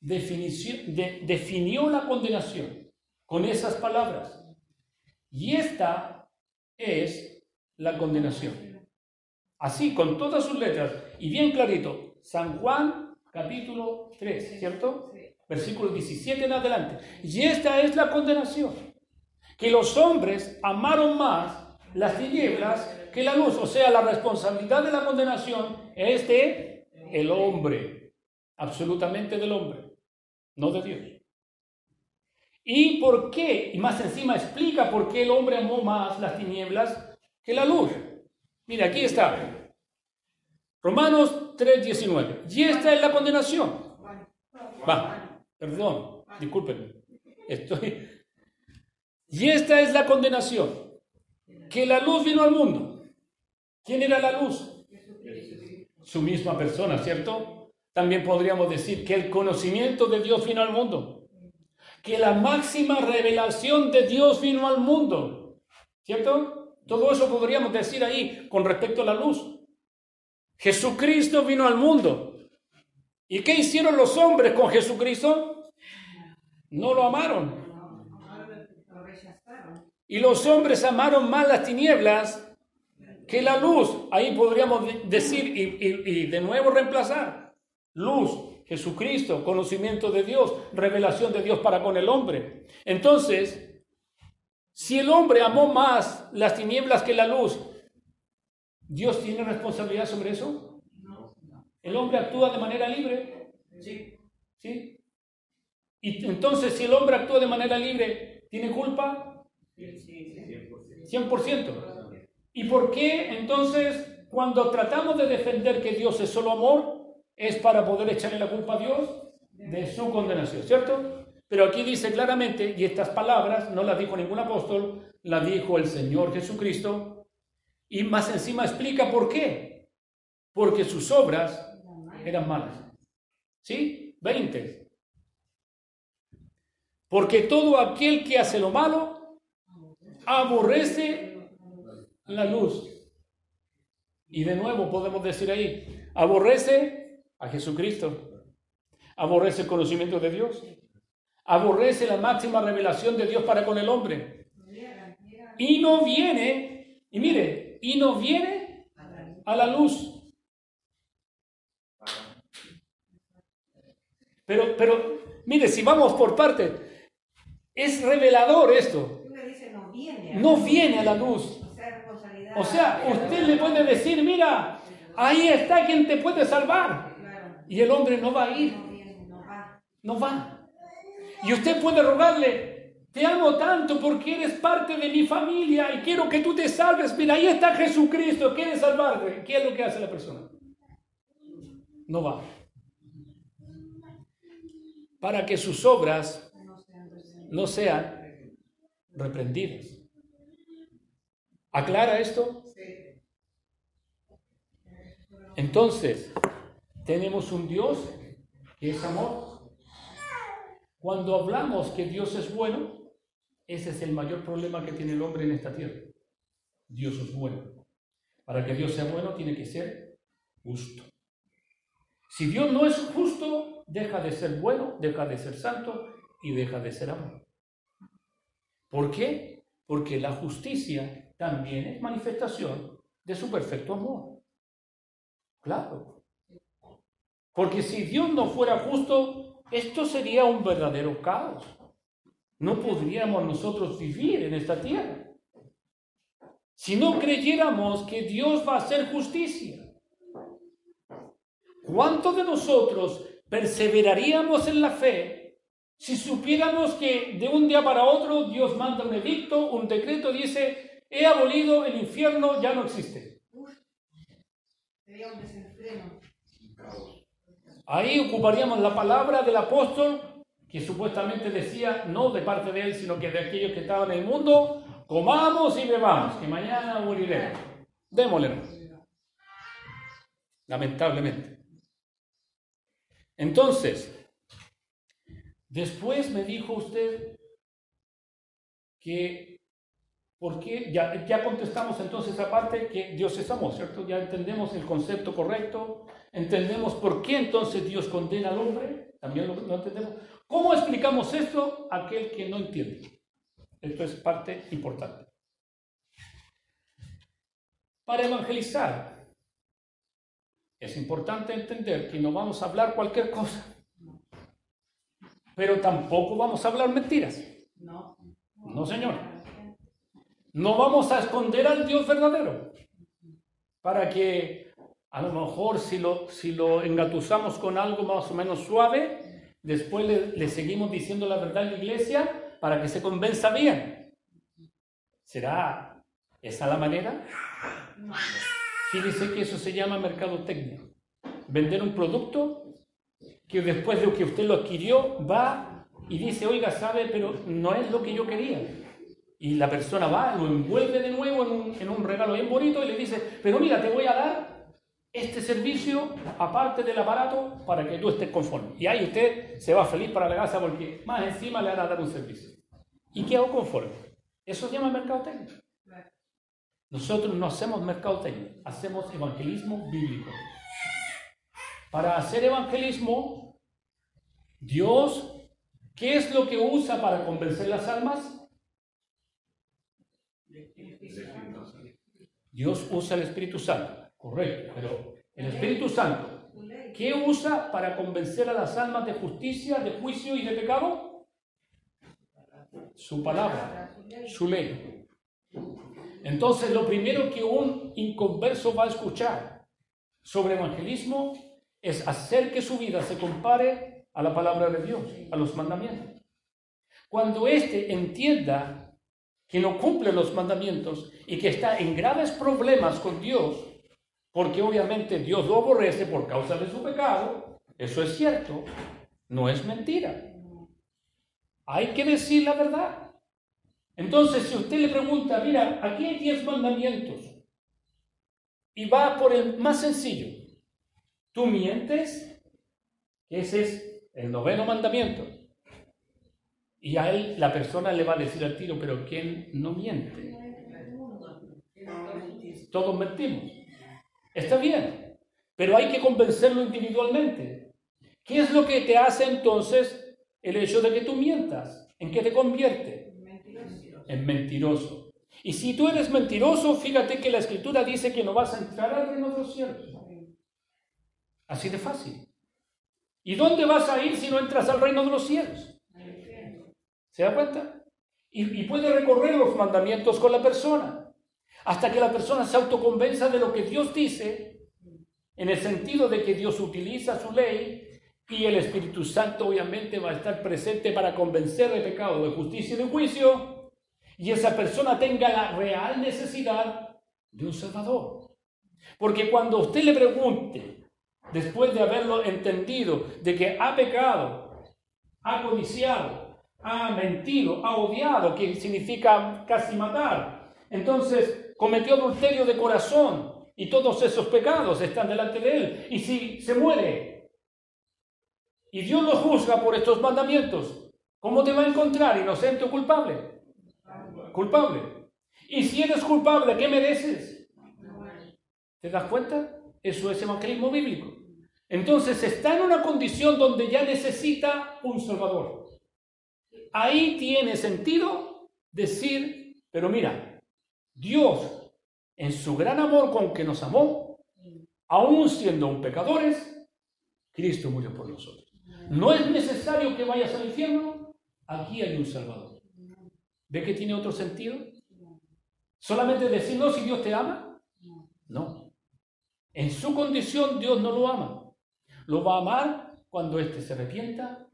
definió la condenación con esas palabras. Y esta es la condenación. Así, con todas sus letras, y bien clarito, San Juan capítulo 3, ¿cierto? Versículo 17 en adelante. Y esta es la condenación, que los hombres amaron más las tinieblas que la luz, o sea, la responsabilidad de la condenación es de el hombre, absolutamente del hombre no de Dios. ¿Y por qué? Y más encima explica por qué el hombre amó más las tinieblas que la luz. Mira, aquí está. Romanos 3:19. Y esta es la condenación. Va, perdón, discúlpenme. Estoy. Y esta es la condenación. Que la luz vino al mundo. ¿Quién era la luz? su misma persona, ¿cierto? También podríamos decir que el conocimiento de Dios vino al mundo, que la máxima revelación de Dios vino al mundo, ¿cierto? Todo eso podríamos decir ahí con respecto a la luz. Jesucristo vino al mundo. ¿Y qué hicieron los hombres con Jesucristo? No lo amaron. Y los hombres amaron más las tinieblas que la luz. Ahí podríamos decir y, de nuevo reemplazar. Luz, Jesucristo, conocimiento de Dios, revelación de Dios para con el hombre. Entonces, si el hombre amó más las tinieblas que la luz, ¿Dios tiene responsabilidad sobre eso? ¿El hombre actúa de manera libre? Sí. ¿Sí? Y entonces, si el hombre actúa de manera libre, ¿tiene culpa? 100%. ¿Y por qué entonces cuando tratamos de defender que Dios es solo amor, es para poder echarle la culpa a Dios de su condenación, ¿cierto? Pero aquí dice claramente, y estas palabras no las dijo ningún apóstol, las dijo el Señor Jesucristo, y más encima explica por qué. Porque sus obras eran malas. ¿Sí? 20. Porque todo aquel que hace lo malo aborrece la luz. Y de nuevo podemos decir ahí, aborrece a Jesucristo, aborrece el conocimiento de Dios, aborrece la máxima revelación de Dios para con el hombre. Y no viene, y mire, y no viene a la luz. Pero, pero, mire, si vamos por parte, es revelador esto. No viene a la luz. O sea, usted le puede decir, mira, ahí está quien te puede salvar. Y el hombre no va a ir. No va. Y usted puede rogarle, te amo tanto porque eres parte de mi familia y quiero que tú te salves. Mira, ahí está Jesucristo, quiere salvarte. ¿Qué es lo que hace la persona? No va. Para que sus obras no sean reprendidas. ¿Aclara esto? Entonces, tenemos un Dios que es amor. Cuando hablamos que Dios es bueno, ese es el mayor problema que tiene el hombre en esta tierra. Dios es bueno. Para que Dios sea bueno, tiene que ser justo. Si Dios no es justo, deja de ser bueno, deja de ser santo y deja de ser amor. ¿Por qué? Porque la justicia también es manifestación de su perfecto amor. Claro. Porque si Dios no fuera justo, esto sería un verdadero caos. No podríamos nosotros vivir en esta tierra. Si no creyéramos que Dios va a hacer justicia. ¿Cuántos de nosotros perseveraríamos en la fe si supiéramos que de un día para otro Dios manda un edicto, un decreto, dice, he abolido el infierno, ya no existe. Ahí ocuparíamos la palabra del apóstol que supuestamente decía, no de parte de él, sino que de aquellos que estaban en el mundo, comamos y bebamos, que mañana moriremos. Démosle. Lamentablemente. Entonces, después me dijo usted que porque ya, ya contestamos entonces aparte que Dios es amor, ¿cierto? Ya entendemos el concepto correcto, entendemos por qué entonces Dios condena al hombre, también lo, entendemos. ¿Cómo explicamos esto a aquel que no entiende? Esto es parte importante. Para evangelizar, es importante entender que no vamos a hablar cualquier cosa, pero tampoco vamos a hablar mentiras. No. No, señor. No vamos a esconder al Dios verdadero para que a lo mejor si lo, si lo engatusamos con algo más o menos suave, después le, seguimos diciendo la verdad a la iglesia para que se convenza bien. ¿Será esa la manera? Fíjese que eso se llama mercadotecnia. Vender un producto que después de que usted lo adquirió va y dice, oiga, sabe, pero no es lo que yo quería. Y la persona va, lo envuelve de nuevo en un, regalo bien bonito y le dice, pero mira, te voy a dar este servicio aparte del aparato para que tú estés conforme. Y ahí usted se va feliz para la casa porque más encima le van a dar un servicio. ¿Y qué hago conforme? Eso se llama mercadotecnia. Nosotros no hacemos mercadotecnia, hacemos evangelismo bíblico. Para hacer evangelismo, Dios, ¿qué es lo que usa para convencer las almas? Dios usa el Espíritu Santo, correcto, pero el Espíritu Santo, ¿qué usa para convencer a las almas de justicia, de juicio y de pecado? Su palabra, su ley. Entonces, lo primero que un inconverso va a escuchar sobre evangelismo es hacer que su vida se compare a la palabra de Dios, a los mandamientos. Cuando éste entienda que no cumple los mandamientos y que está en graves problemas con Dios, porque obviamente Dios lo aborrece por causa de su pecado, eso es cierto, no es mentira. Hay que decir la verdad. Entonces, si usted le pregunta, mira, aquí hay diez mandamientos, y va por el más sencillo, tú mientes, ese es el noveno mandamiento. Y a él la persona le va a decir al tiro, pero ¿quién no miente? Todos mentimos. Está bien, pero hay que convencerlo individualmente. ¿Qué es lo que te hace entonces el hecho de que tú mientas? ¿En qué te convierte? En mentiroso. Y si tú eres mentiroso, fíjate que la escritura dice que no vas a entrar al reino de los cielos. Así de fácil. ¿Y dónde vas a ir si no entras al reino de los cielos? ¿Se da cuenta? Y, puede recorrer los mandamientos con la persona, hasta que la persona se autoconvenza de lo que Dios dice, en el sentido de que Dios utiliza su ley y el Espíritu Santo obviamente va a estar presente para convencer de pecado, de justicia y de juicio, y esa persona tenga la real necesidad de un Salvador. Porque cuando usted le pregunte, después de haberlo entendido, de que ha pecado, ha codiciado, ha mentido, ha odiado, que significa casi matar. Entonces cometió adulterio de corazón y todos esos pecados están delante de él. Y si se muere y Dios lo juzga por estos mandamientos, ¿cómo te va a encontrar? ¿Inocente o culpable? Culpable. Y si eres culpable, ¿qué mereces? ¿Te das cuenta? Eso es evangelismo bíblico. Entonces está en una condición donde ya necesita un Salvador. Ahí tiene sentido decir, pero mira, Dios, en su gran amor con que nos amó, aún siendo un pecadores, Cristo murió por nosotros. No es necesario que vayas al infierno, aquí hay un Salvador. ¿Ve que tiene otro sentido? ¿Solamente decir no si Dios te ama? No. En su condición Dios no lo ama. Lo va a amar cuando éste se arrepienta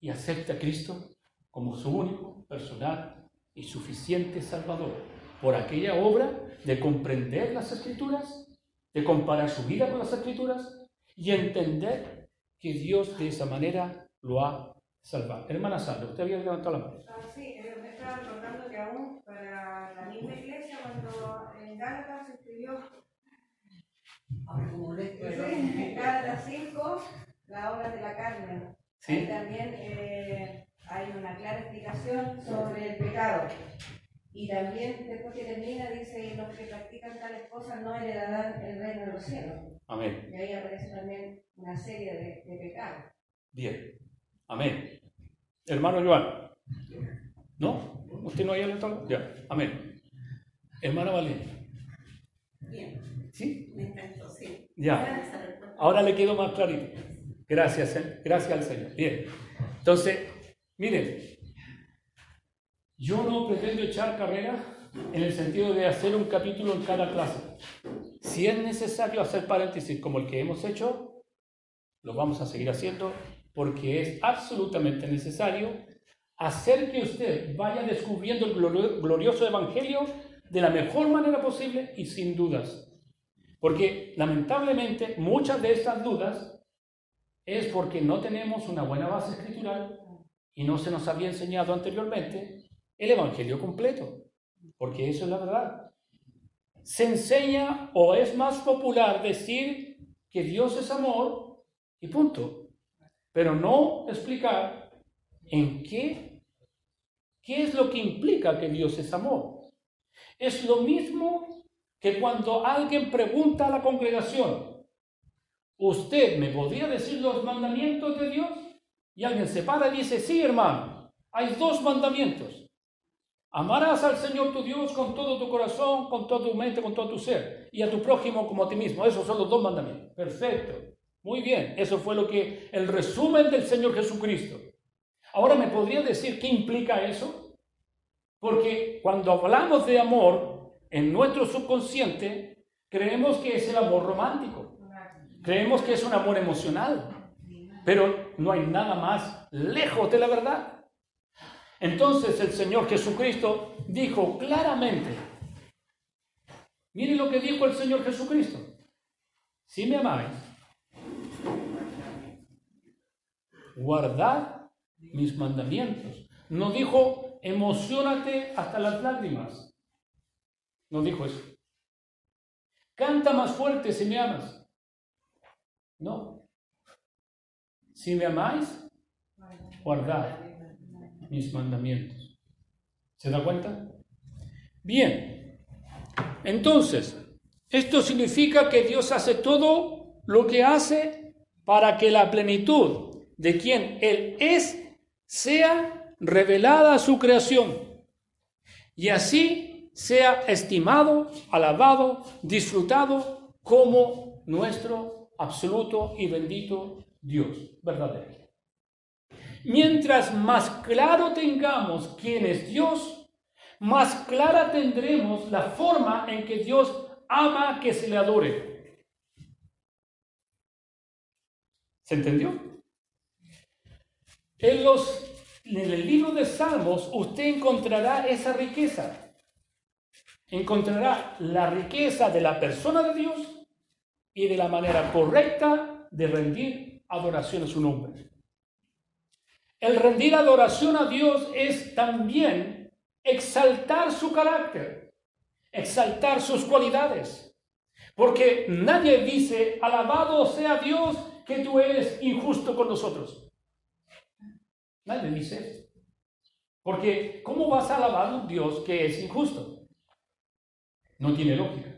y acepta a Cristo como su único, personal y suficiente Salvador, por aquella obra de comprender las escrituras, de comparar su vida con las escrituras y entender que Dios de esa manera lo ha salvado. Hermana Sandra, usted había levantado la mano.
Ah, sí, eh, me estaba recordando que aún para la misma iglesia, cuando en Gálatas se escribió, en Gálatas 5, la obra de la carne. ¿Sí? también eh, hay una clara explicación sobre el pecado. Y también, después que termina, dice, los que practican tales cosas no heredarán el reino de los cielos.
Amén.
Y ahí aparece también una serie de, de pecados.
Bien. Amén. Hermano Joan. ¿No? ¿Usted no haya leído? Ya. Amén. Hermana Valeria.
Bien.
¿Sí?
Me encantó, sí.
Ya. Ahora le quedó más clarito. Gracias, ¿eh? gracias al Señor. Bien. Entonces, Miren, yo no pretendo echar carrera en el sentido de hacer un capítulo en cada clase. Si es necesario hacer paréntesis como el que hemos hecho, lo vamos a seguir haciendo porque es absolutamente necesario hacer que usted vaya descubriendo el glorioso evangelio de la mejor manera posible y sin dudas. Porque lamentablemente muchas de estas dudas es porque no tenemos una buena base escritural y no se nos había enseñado anteriormente el Evangelio completo, porque eso es la verdad. se enseña o es más popular decir que Dios es amor y punto, pero no explicar en qué, qué es lo que implica que Dios es amor. Es lo mismo que cuando alguien pregunta a la congregación, ¿usted me podría decir los mandamientos de Dios? Y alguien se para y dice, sí, hermano, hay dos mandamientos. Amarás al Señor tu Dios con todo tu corazón, con toda tu mente, con todo tu ser, y a tu prójimo como a ti mismo. Esos son los dos mandamientos. Perfecto. Muy bien. Eso fue lo que el resumen del Señor Jesucristo. Ahora me podría decir qué implica eso? Porque cuando hablamos de amor en nuestro subconsciente, creemos que es el amor romántico. Creemos que es un amor emocional. Pero no hay nada más lejos de la verdad. Entonces el Señor Jesucristo dijo claramente, mire lo que dijo el Señor Jesucristo, si me amáis, guardad mis mandamientos. No dijo, emocionate hasta las lágrimas. No dijo eso. Canta más fuerte si me amas. No. Si me amáis, guardad mis mandamientos. ¿Se da cuenta? Bien, entonces, esto significa que Dios hace todo lo que hace para que la plenitud de quien Él es sea revelada a su creación y así sea estimado, alabado, disfrutado como nuestro absoluto y bendito Dios verdadero. Mientras más claro tengamos quién es Dios, más clara tendremos la forma en que Dios ama que se le adore. ¿Se entendió? En, los, en el libro de Salmos usted encontrará esa riqueza. Encontrará la riqueza de la persona de Dios y de la manera correcta de rendir adoración a su nombre. El rendir adoración a Dios es también exaltar su carácter, exaltar sus cualidades. Porque nadie dice, alabado sea Dios que tú eres injusto con nosotros. Nadie dice eso. Porque ¿cómo vas a alabar a un Dios que es injusto? No tiene lógica.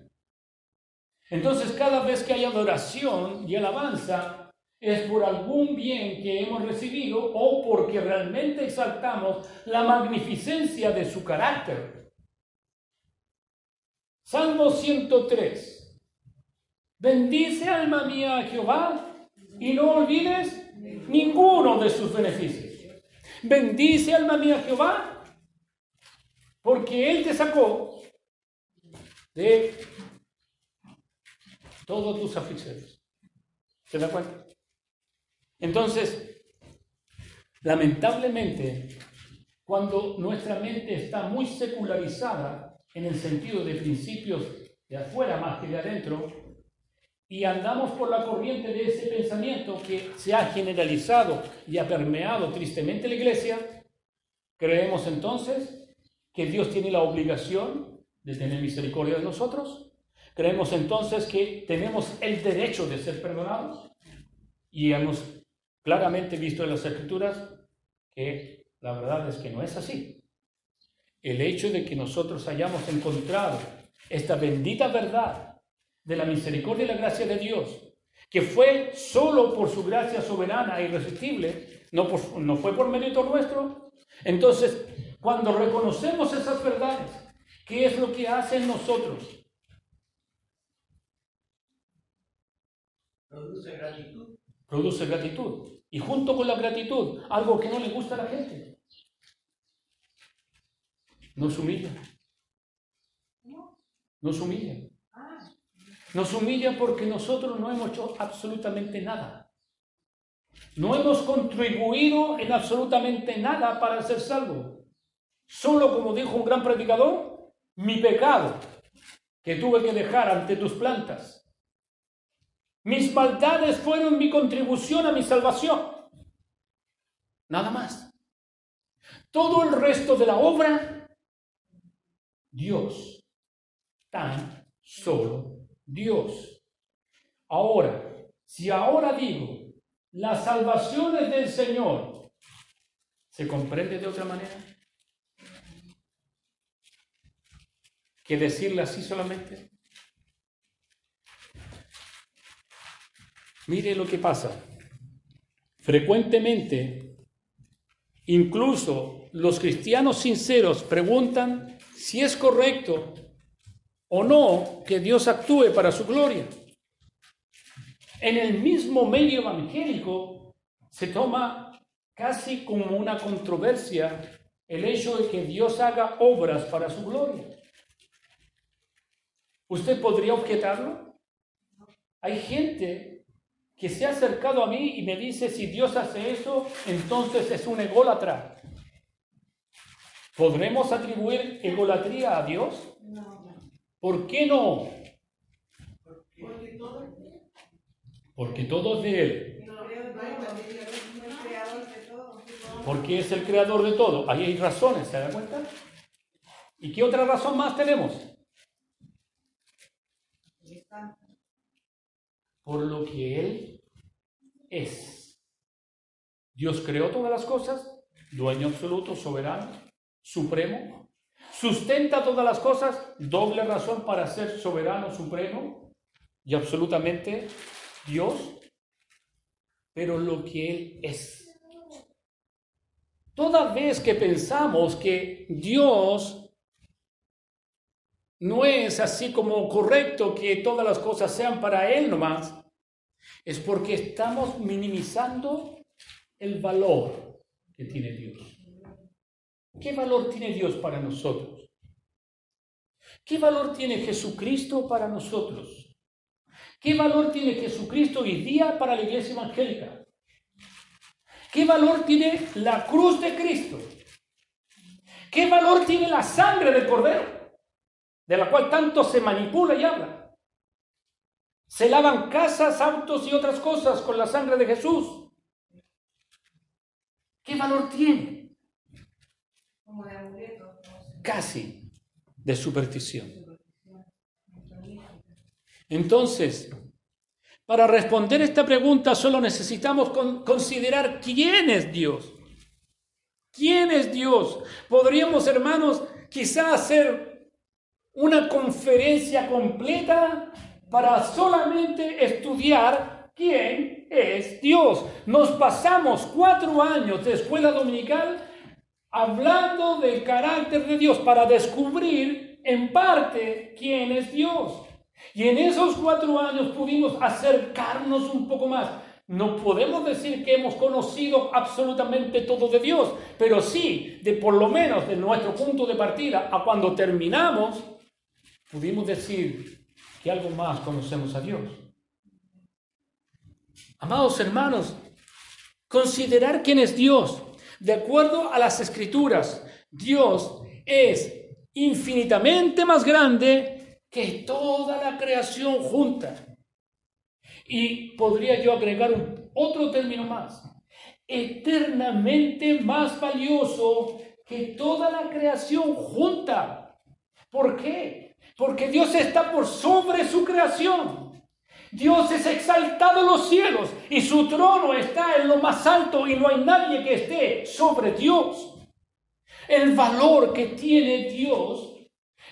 Entonces cada vez que hay adoración y alabanza, es por algún bien que hemos recibido o porque realmente exaltamos la magnificencia de su carácter. Salmo 103. Bendice alma mía a Jehová y no olvides ninguno de sus beneficios. Bendice alma mía a Jehová porque Él te sacó de todos tus aflicciones. ¿Se da cuenta? Entonces, lamentablemente, cuando nuestra mente está muy secularizada en el sentido de principios de afuera más que de adentro, y andamos por la corriente de ese pensamiento que se ha generalizado y ha permeado tristemente la iglesia, creemos entonces que Dios tiene la obligación de tener misericordia de nosotros, creemos entonces que tenemos el derecho de ser perdonados y hemos claramente visto en las escrituras que la verdad es que no es así. El hecho de que nosotros hayamos encontrado esta bendita verdad de la misericordia y la gracia de Dios, que fue solo por su gracia soberana e irresistible, no, no fue por mérito nuestro. Entonces, cuando reconocemos esas verdades, ¿qué es lo que hace en nosotros?
Produce gratitud
produce gratitud. Y junto con la gratitud, algo que no le gusta a la gente. Nos humilla. Nos humilla. Nos humilla porque nosotros no hemos hecho absolutamente nada. No hemos contribuido en absolutamente nada para ser salvo. Solo, como dijo un gran predicador, mi pecado que tuve que dejar ante tus plantas mis maldades fueron mi contribución a mi salvación. Nada más. Todo el resto de la obra, Dios tan solo Dios. Ahora, si ahora digo, la salvación es del Señor, ¿se comprende de otra manera? ¿Que decirle así solamente? Mire lo que pasa. Frecuentemente, incluso los cristianos sinceros preguntan si es correcto o no que Dios actúe para su gloria. En el mismo medio evangélico se toma casi como una controversia el hecho de que Dios haga obras para su gloria. ¿Usted podría objetarlo? Hay gente que se ha acercado a mí y me dice, si Dios hace eso, entonces es un ególatra. ¿Podremos atribuir egolatría a Dios? ¿Por qué no? Porque todo es de Él. Porque es el creador de todo. Ahí hay razones, ¿se da cuenta? ¿Y qué otra razón más tenemos? Por lo que Él es. Dios creó todas las cosas, dueño absoluto, soberano, supremo. Sustenta todas las cosas, doble razón para ser soberano, supremo y absolutamente Dios, pero lo que Él es. Toda vez que pensamos que Dios no es así como correcto que todas las cosas sean para Él nomás, es porque estamos minimizando el valor que tiene Dios. ¿Qué valor tiene Dios para nosotros? ¿Qué valor tiene Jesucristo para nosotros? ¿Qué valor tiene Jesucristo hoy día para la iglesia evangélica? ¿Qué valor tiene la cruz de Cristo? ¿Qué valor tiene la sangre del Cordero? De la cual tanto se manipula y habla. Se lavan casas, autos y otras cosas con la sangre de Jesús. ¿Qué valor tiene? Casi de superstición. Entonces, para responder esta pregunta solo necesitamos considerar quién es Dios. ¿Quién es Dios? Podríamos, hermanos, quizá hacer una conferencia completa para solamente estudiar quién es Dios. Nos pasamos cuatro años de escuela dominical hablando del carácter de Dios para descubrir en parte quién es Dios. Y en esos cuatro años pudimos acercarnos un poco más. No podemos decir que hemos conocido absolutamente todo de Dios, pero sí, de por lo menos de nuestro punto de partida a cuando terminamos, pudimos decir que algo más conocemos a Dios. Amados hermanos, considerar quién es Dios. De acuerdo a las escrituras, Dios es infinitamente más grande que toda la creación junta. Y podría yo agregar otro término más, eternamente más valioso que toda la creación junta. ¿Por qué? Porque Dios está por sobre su creación. Dios es exaltado en los cielos y su trono está en lo más alto y no hay nadie que esté sobre Dios. El valor que tiene Dios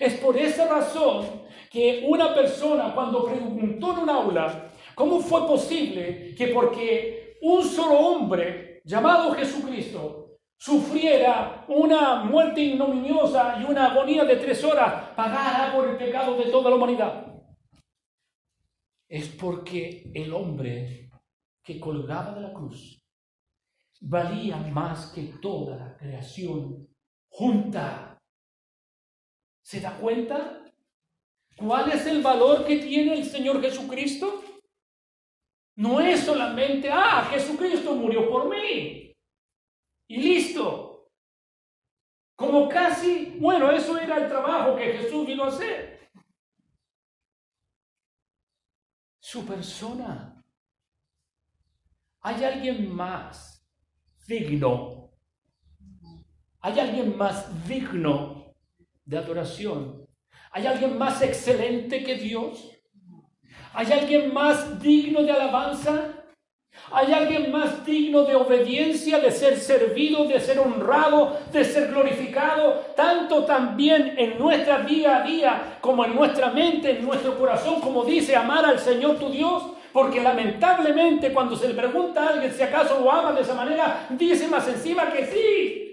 es por esa razón que una persona cuando preguntó en un aula cómo fue posible que porque un solo hombre llamado Jesucristo sufriera una muerte ignominiosa y una agonía de tres horas, pagara por el pecado de toda la humanidad. Es porque el hombre que colgaba de la cruz valía más que toda la creación junta. ¿Se da cuenta? ¿Cuál es el valor que tiene el Señor Jesucristo? No es solamente, ah, Jesucristo murió por mí. Y listo. Como casi, bueno, eso era el trabajo que Jesús vino a hacer. Su persona. Hay alguien más digno. Hay alguien más digno de adoración ¿Hay alguien más excelente que Dios? ¿Hay alguien más digno de alabanza? ¿Hay alguien más digno de obediencia, de ser servido, de ser honrado, de ser glorificado, tanto también en nuestra día a día como en nuestra mente, en nuestro corazón, como dice amar al Señor tu Dios? Porque lamentablemente cuando se le pregunta a alguien si acaso lo ama de esa manera, dice más encima que sí.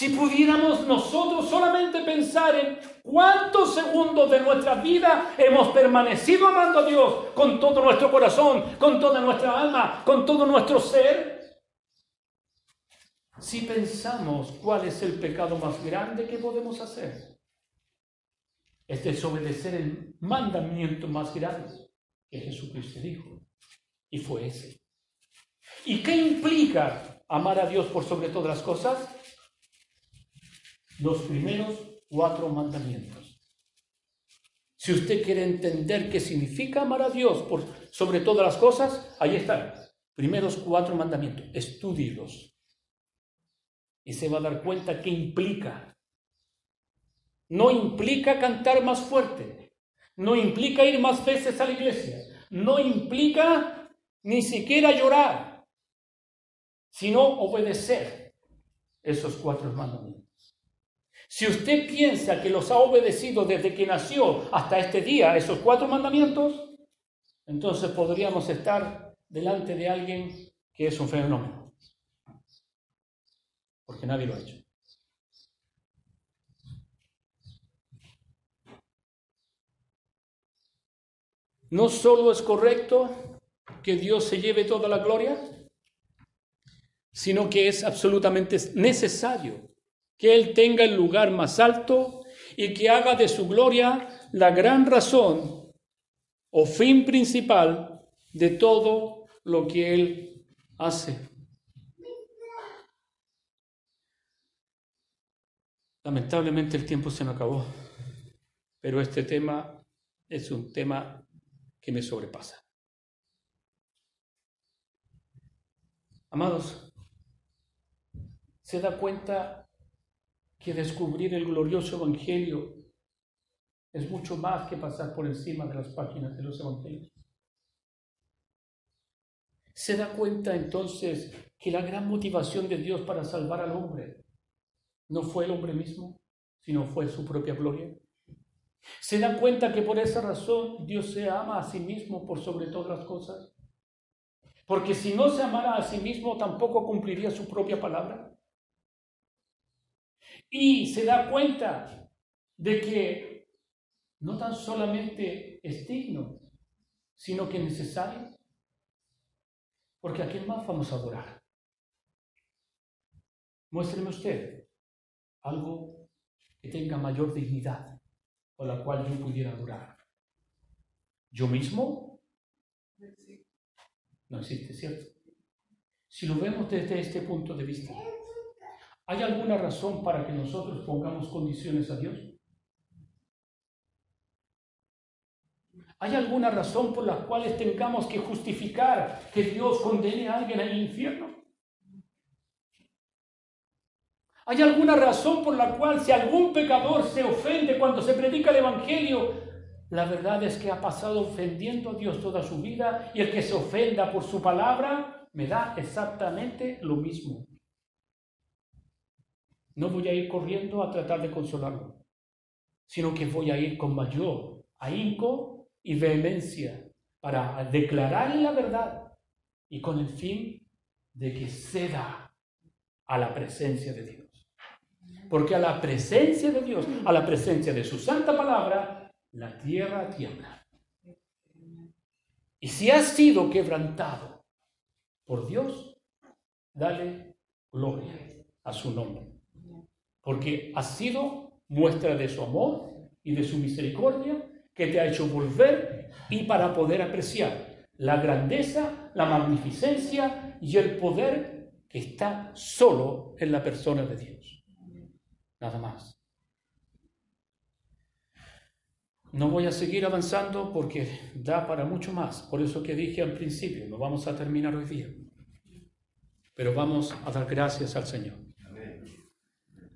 Si pudiéramos nosotros solamente pensar en cuántos segundos de nuestra vida hemos permanecido amando a Dios con todo nuestro corazón, con toda nuestra alma, con todo nuestro ser. Si pensamos cuál es el pecado más grande que podemos hacer, es desobedecer el mandamiento más grande que Jesucristo dijo. Y fue ese. ¿Y qué implica amar a Dios por sobre todas las cosas? Los primeros cuatro mandamientos. Si usted quiere entender qué significa amar a Dios por sobre todas las cosas, ahí están. Primeros cuatro mandamientos. Estúdielos. Y se va a dar cuenta qué implica. No implica cantar más fuerte. No implica ir más veces a la iglesia. No implica ni siquiera llorar, sino obedecer esos cuatro mandamientos. Si usted piensa que los ha obedecido desde que nació hasta este día, esos cuatro mandamientos, entonces podríamos estar delante de alguien que es un fenómeno. Porque nadie lo ha hecho. No solo es correcto que Dios se lleve toda la gloria, sino que es absolutamente necesario que Él tenga el lugar más alto y que haga de su gloria la gran razón o fin principal de todo lo que Él hace. Lamentablemente el tiempo se me acabó, pero este tema es un tema que me sobrepasa. Amados, ¿se da cuenta que descubrir el glorioso Evangelio es mucho más que pasar por encima de las páginas de los Evangelios. Se da cuenta entonces que la gran motivación de Dios para salvar al hombre no fue el hombre mismo, sino fue su propia gloria. Se da cuenta que por esa razón Dios se ama a sí mismo por sobre todas las cosas. Porque si no se amara a sí mismo, tampoco cumpliría su propia palabra y se da cuenta de que no tan solamente es digno, sino que es necesario. Porque a quién más vamos a adorar. Muéstreme usted algo que tenga mayor dignidad o la cual yo pudiera adorar. ¿Yo mismo? No existe, ¿cierto? Si lo vemos desde este punto de vista, ¿Hay alguna razón para que nosotros pongamos condiciones a Dios? ¿Hay alguna razón por la cual tengamos que justificar que Dios condene a alguien al infierno? ¿Hay alguna razón por la cual si algún pecador se ofende cuando se predica el Evangelio, la verdad es que ha pasado ofendiendo a Dios toda su vida y el que se ofenda por su palabra me da exactamente lo mismo? No voy a ir corriendo a tratar de consolarlo, sino que voy a ir con mayor ahínco y vehemencia para declararle la verdad y con el fin de que ceda a la presencia de Dios. Porque a la presencia de Dios, a la presencia de su santa palabra, la tierra tiembla. Y si has sido quebrantado por Dios, dale gloria a su nombre porque ha sido muestra de su amor y de su misericordia que te ha hecho volver y para poder apreciar la grandeza, la magnificencia y el poder que está solo en la persona de Dios. Nada más. No voy a seguir avanzando porque da para mucho más. Por eso que dije al principio, no vamos a terminar hoy día. Pero vamos a dar gracias al Señor.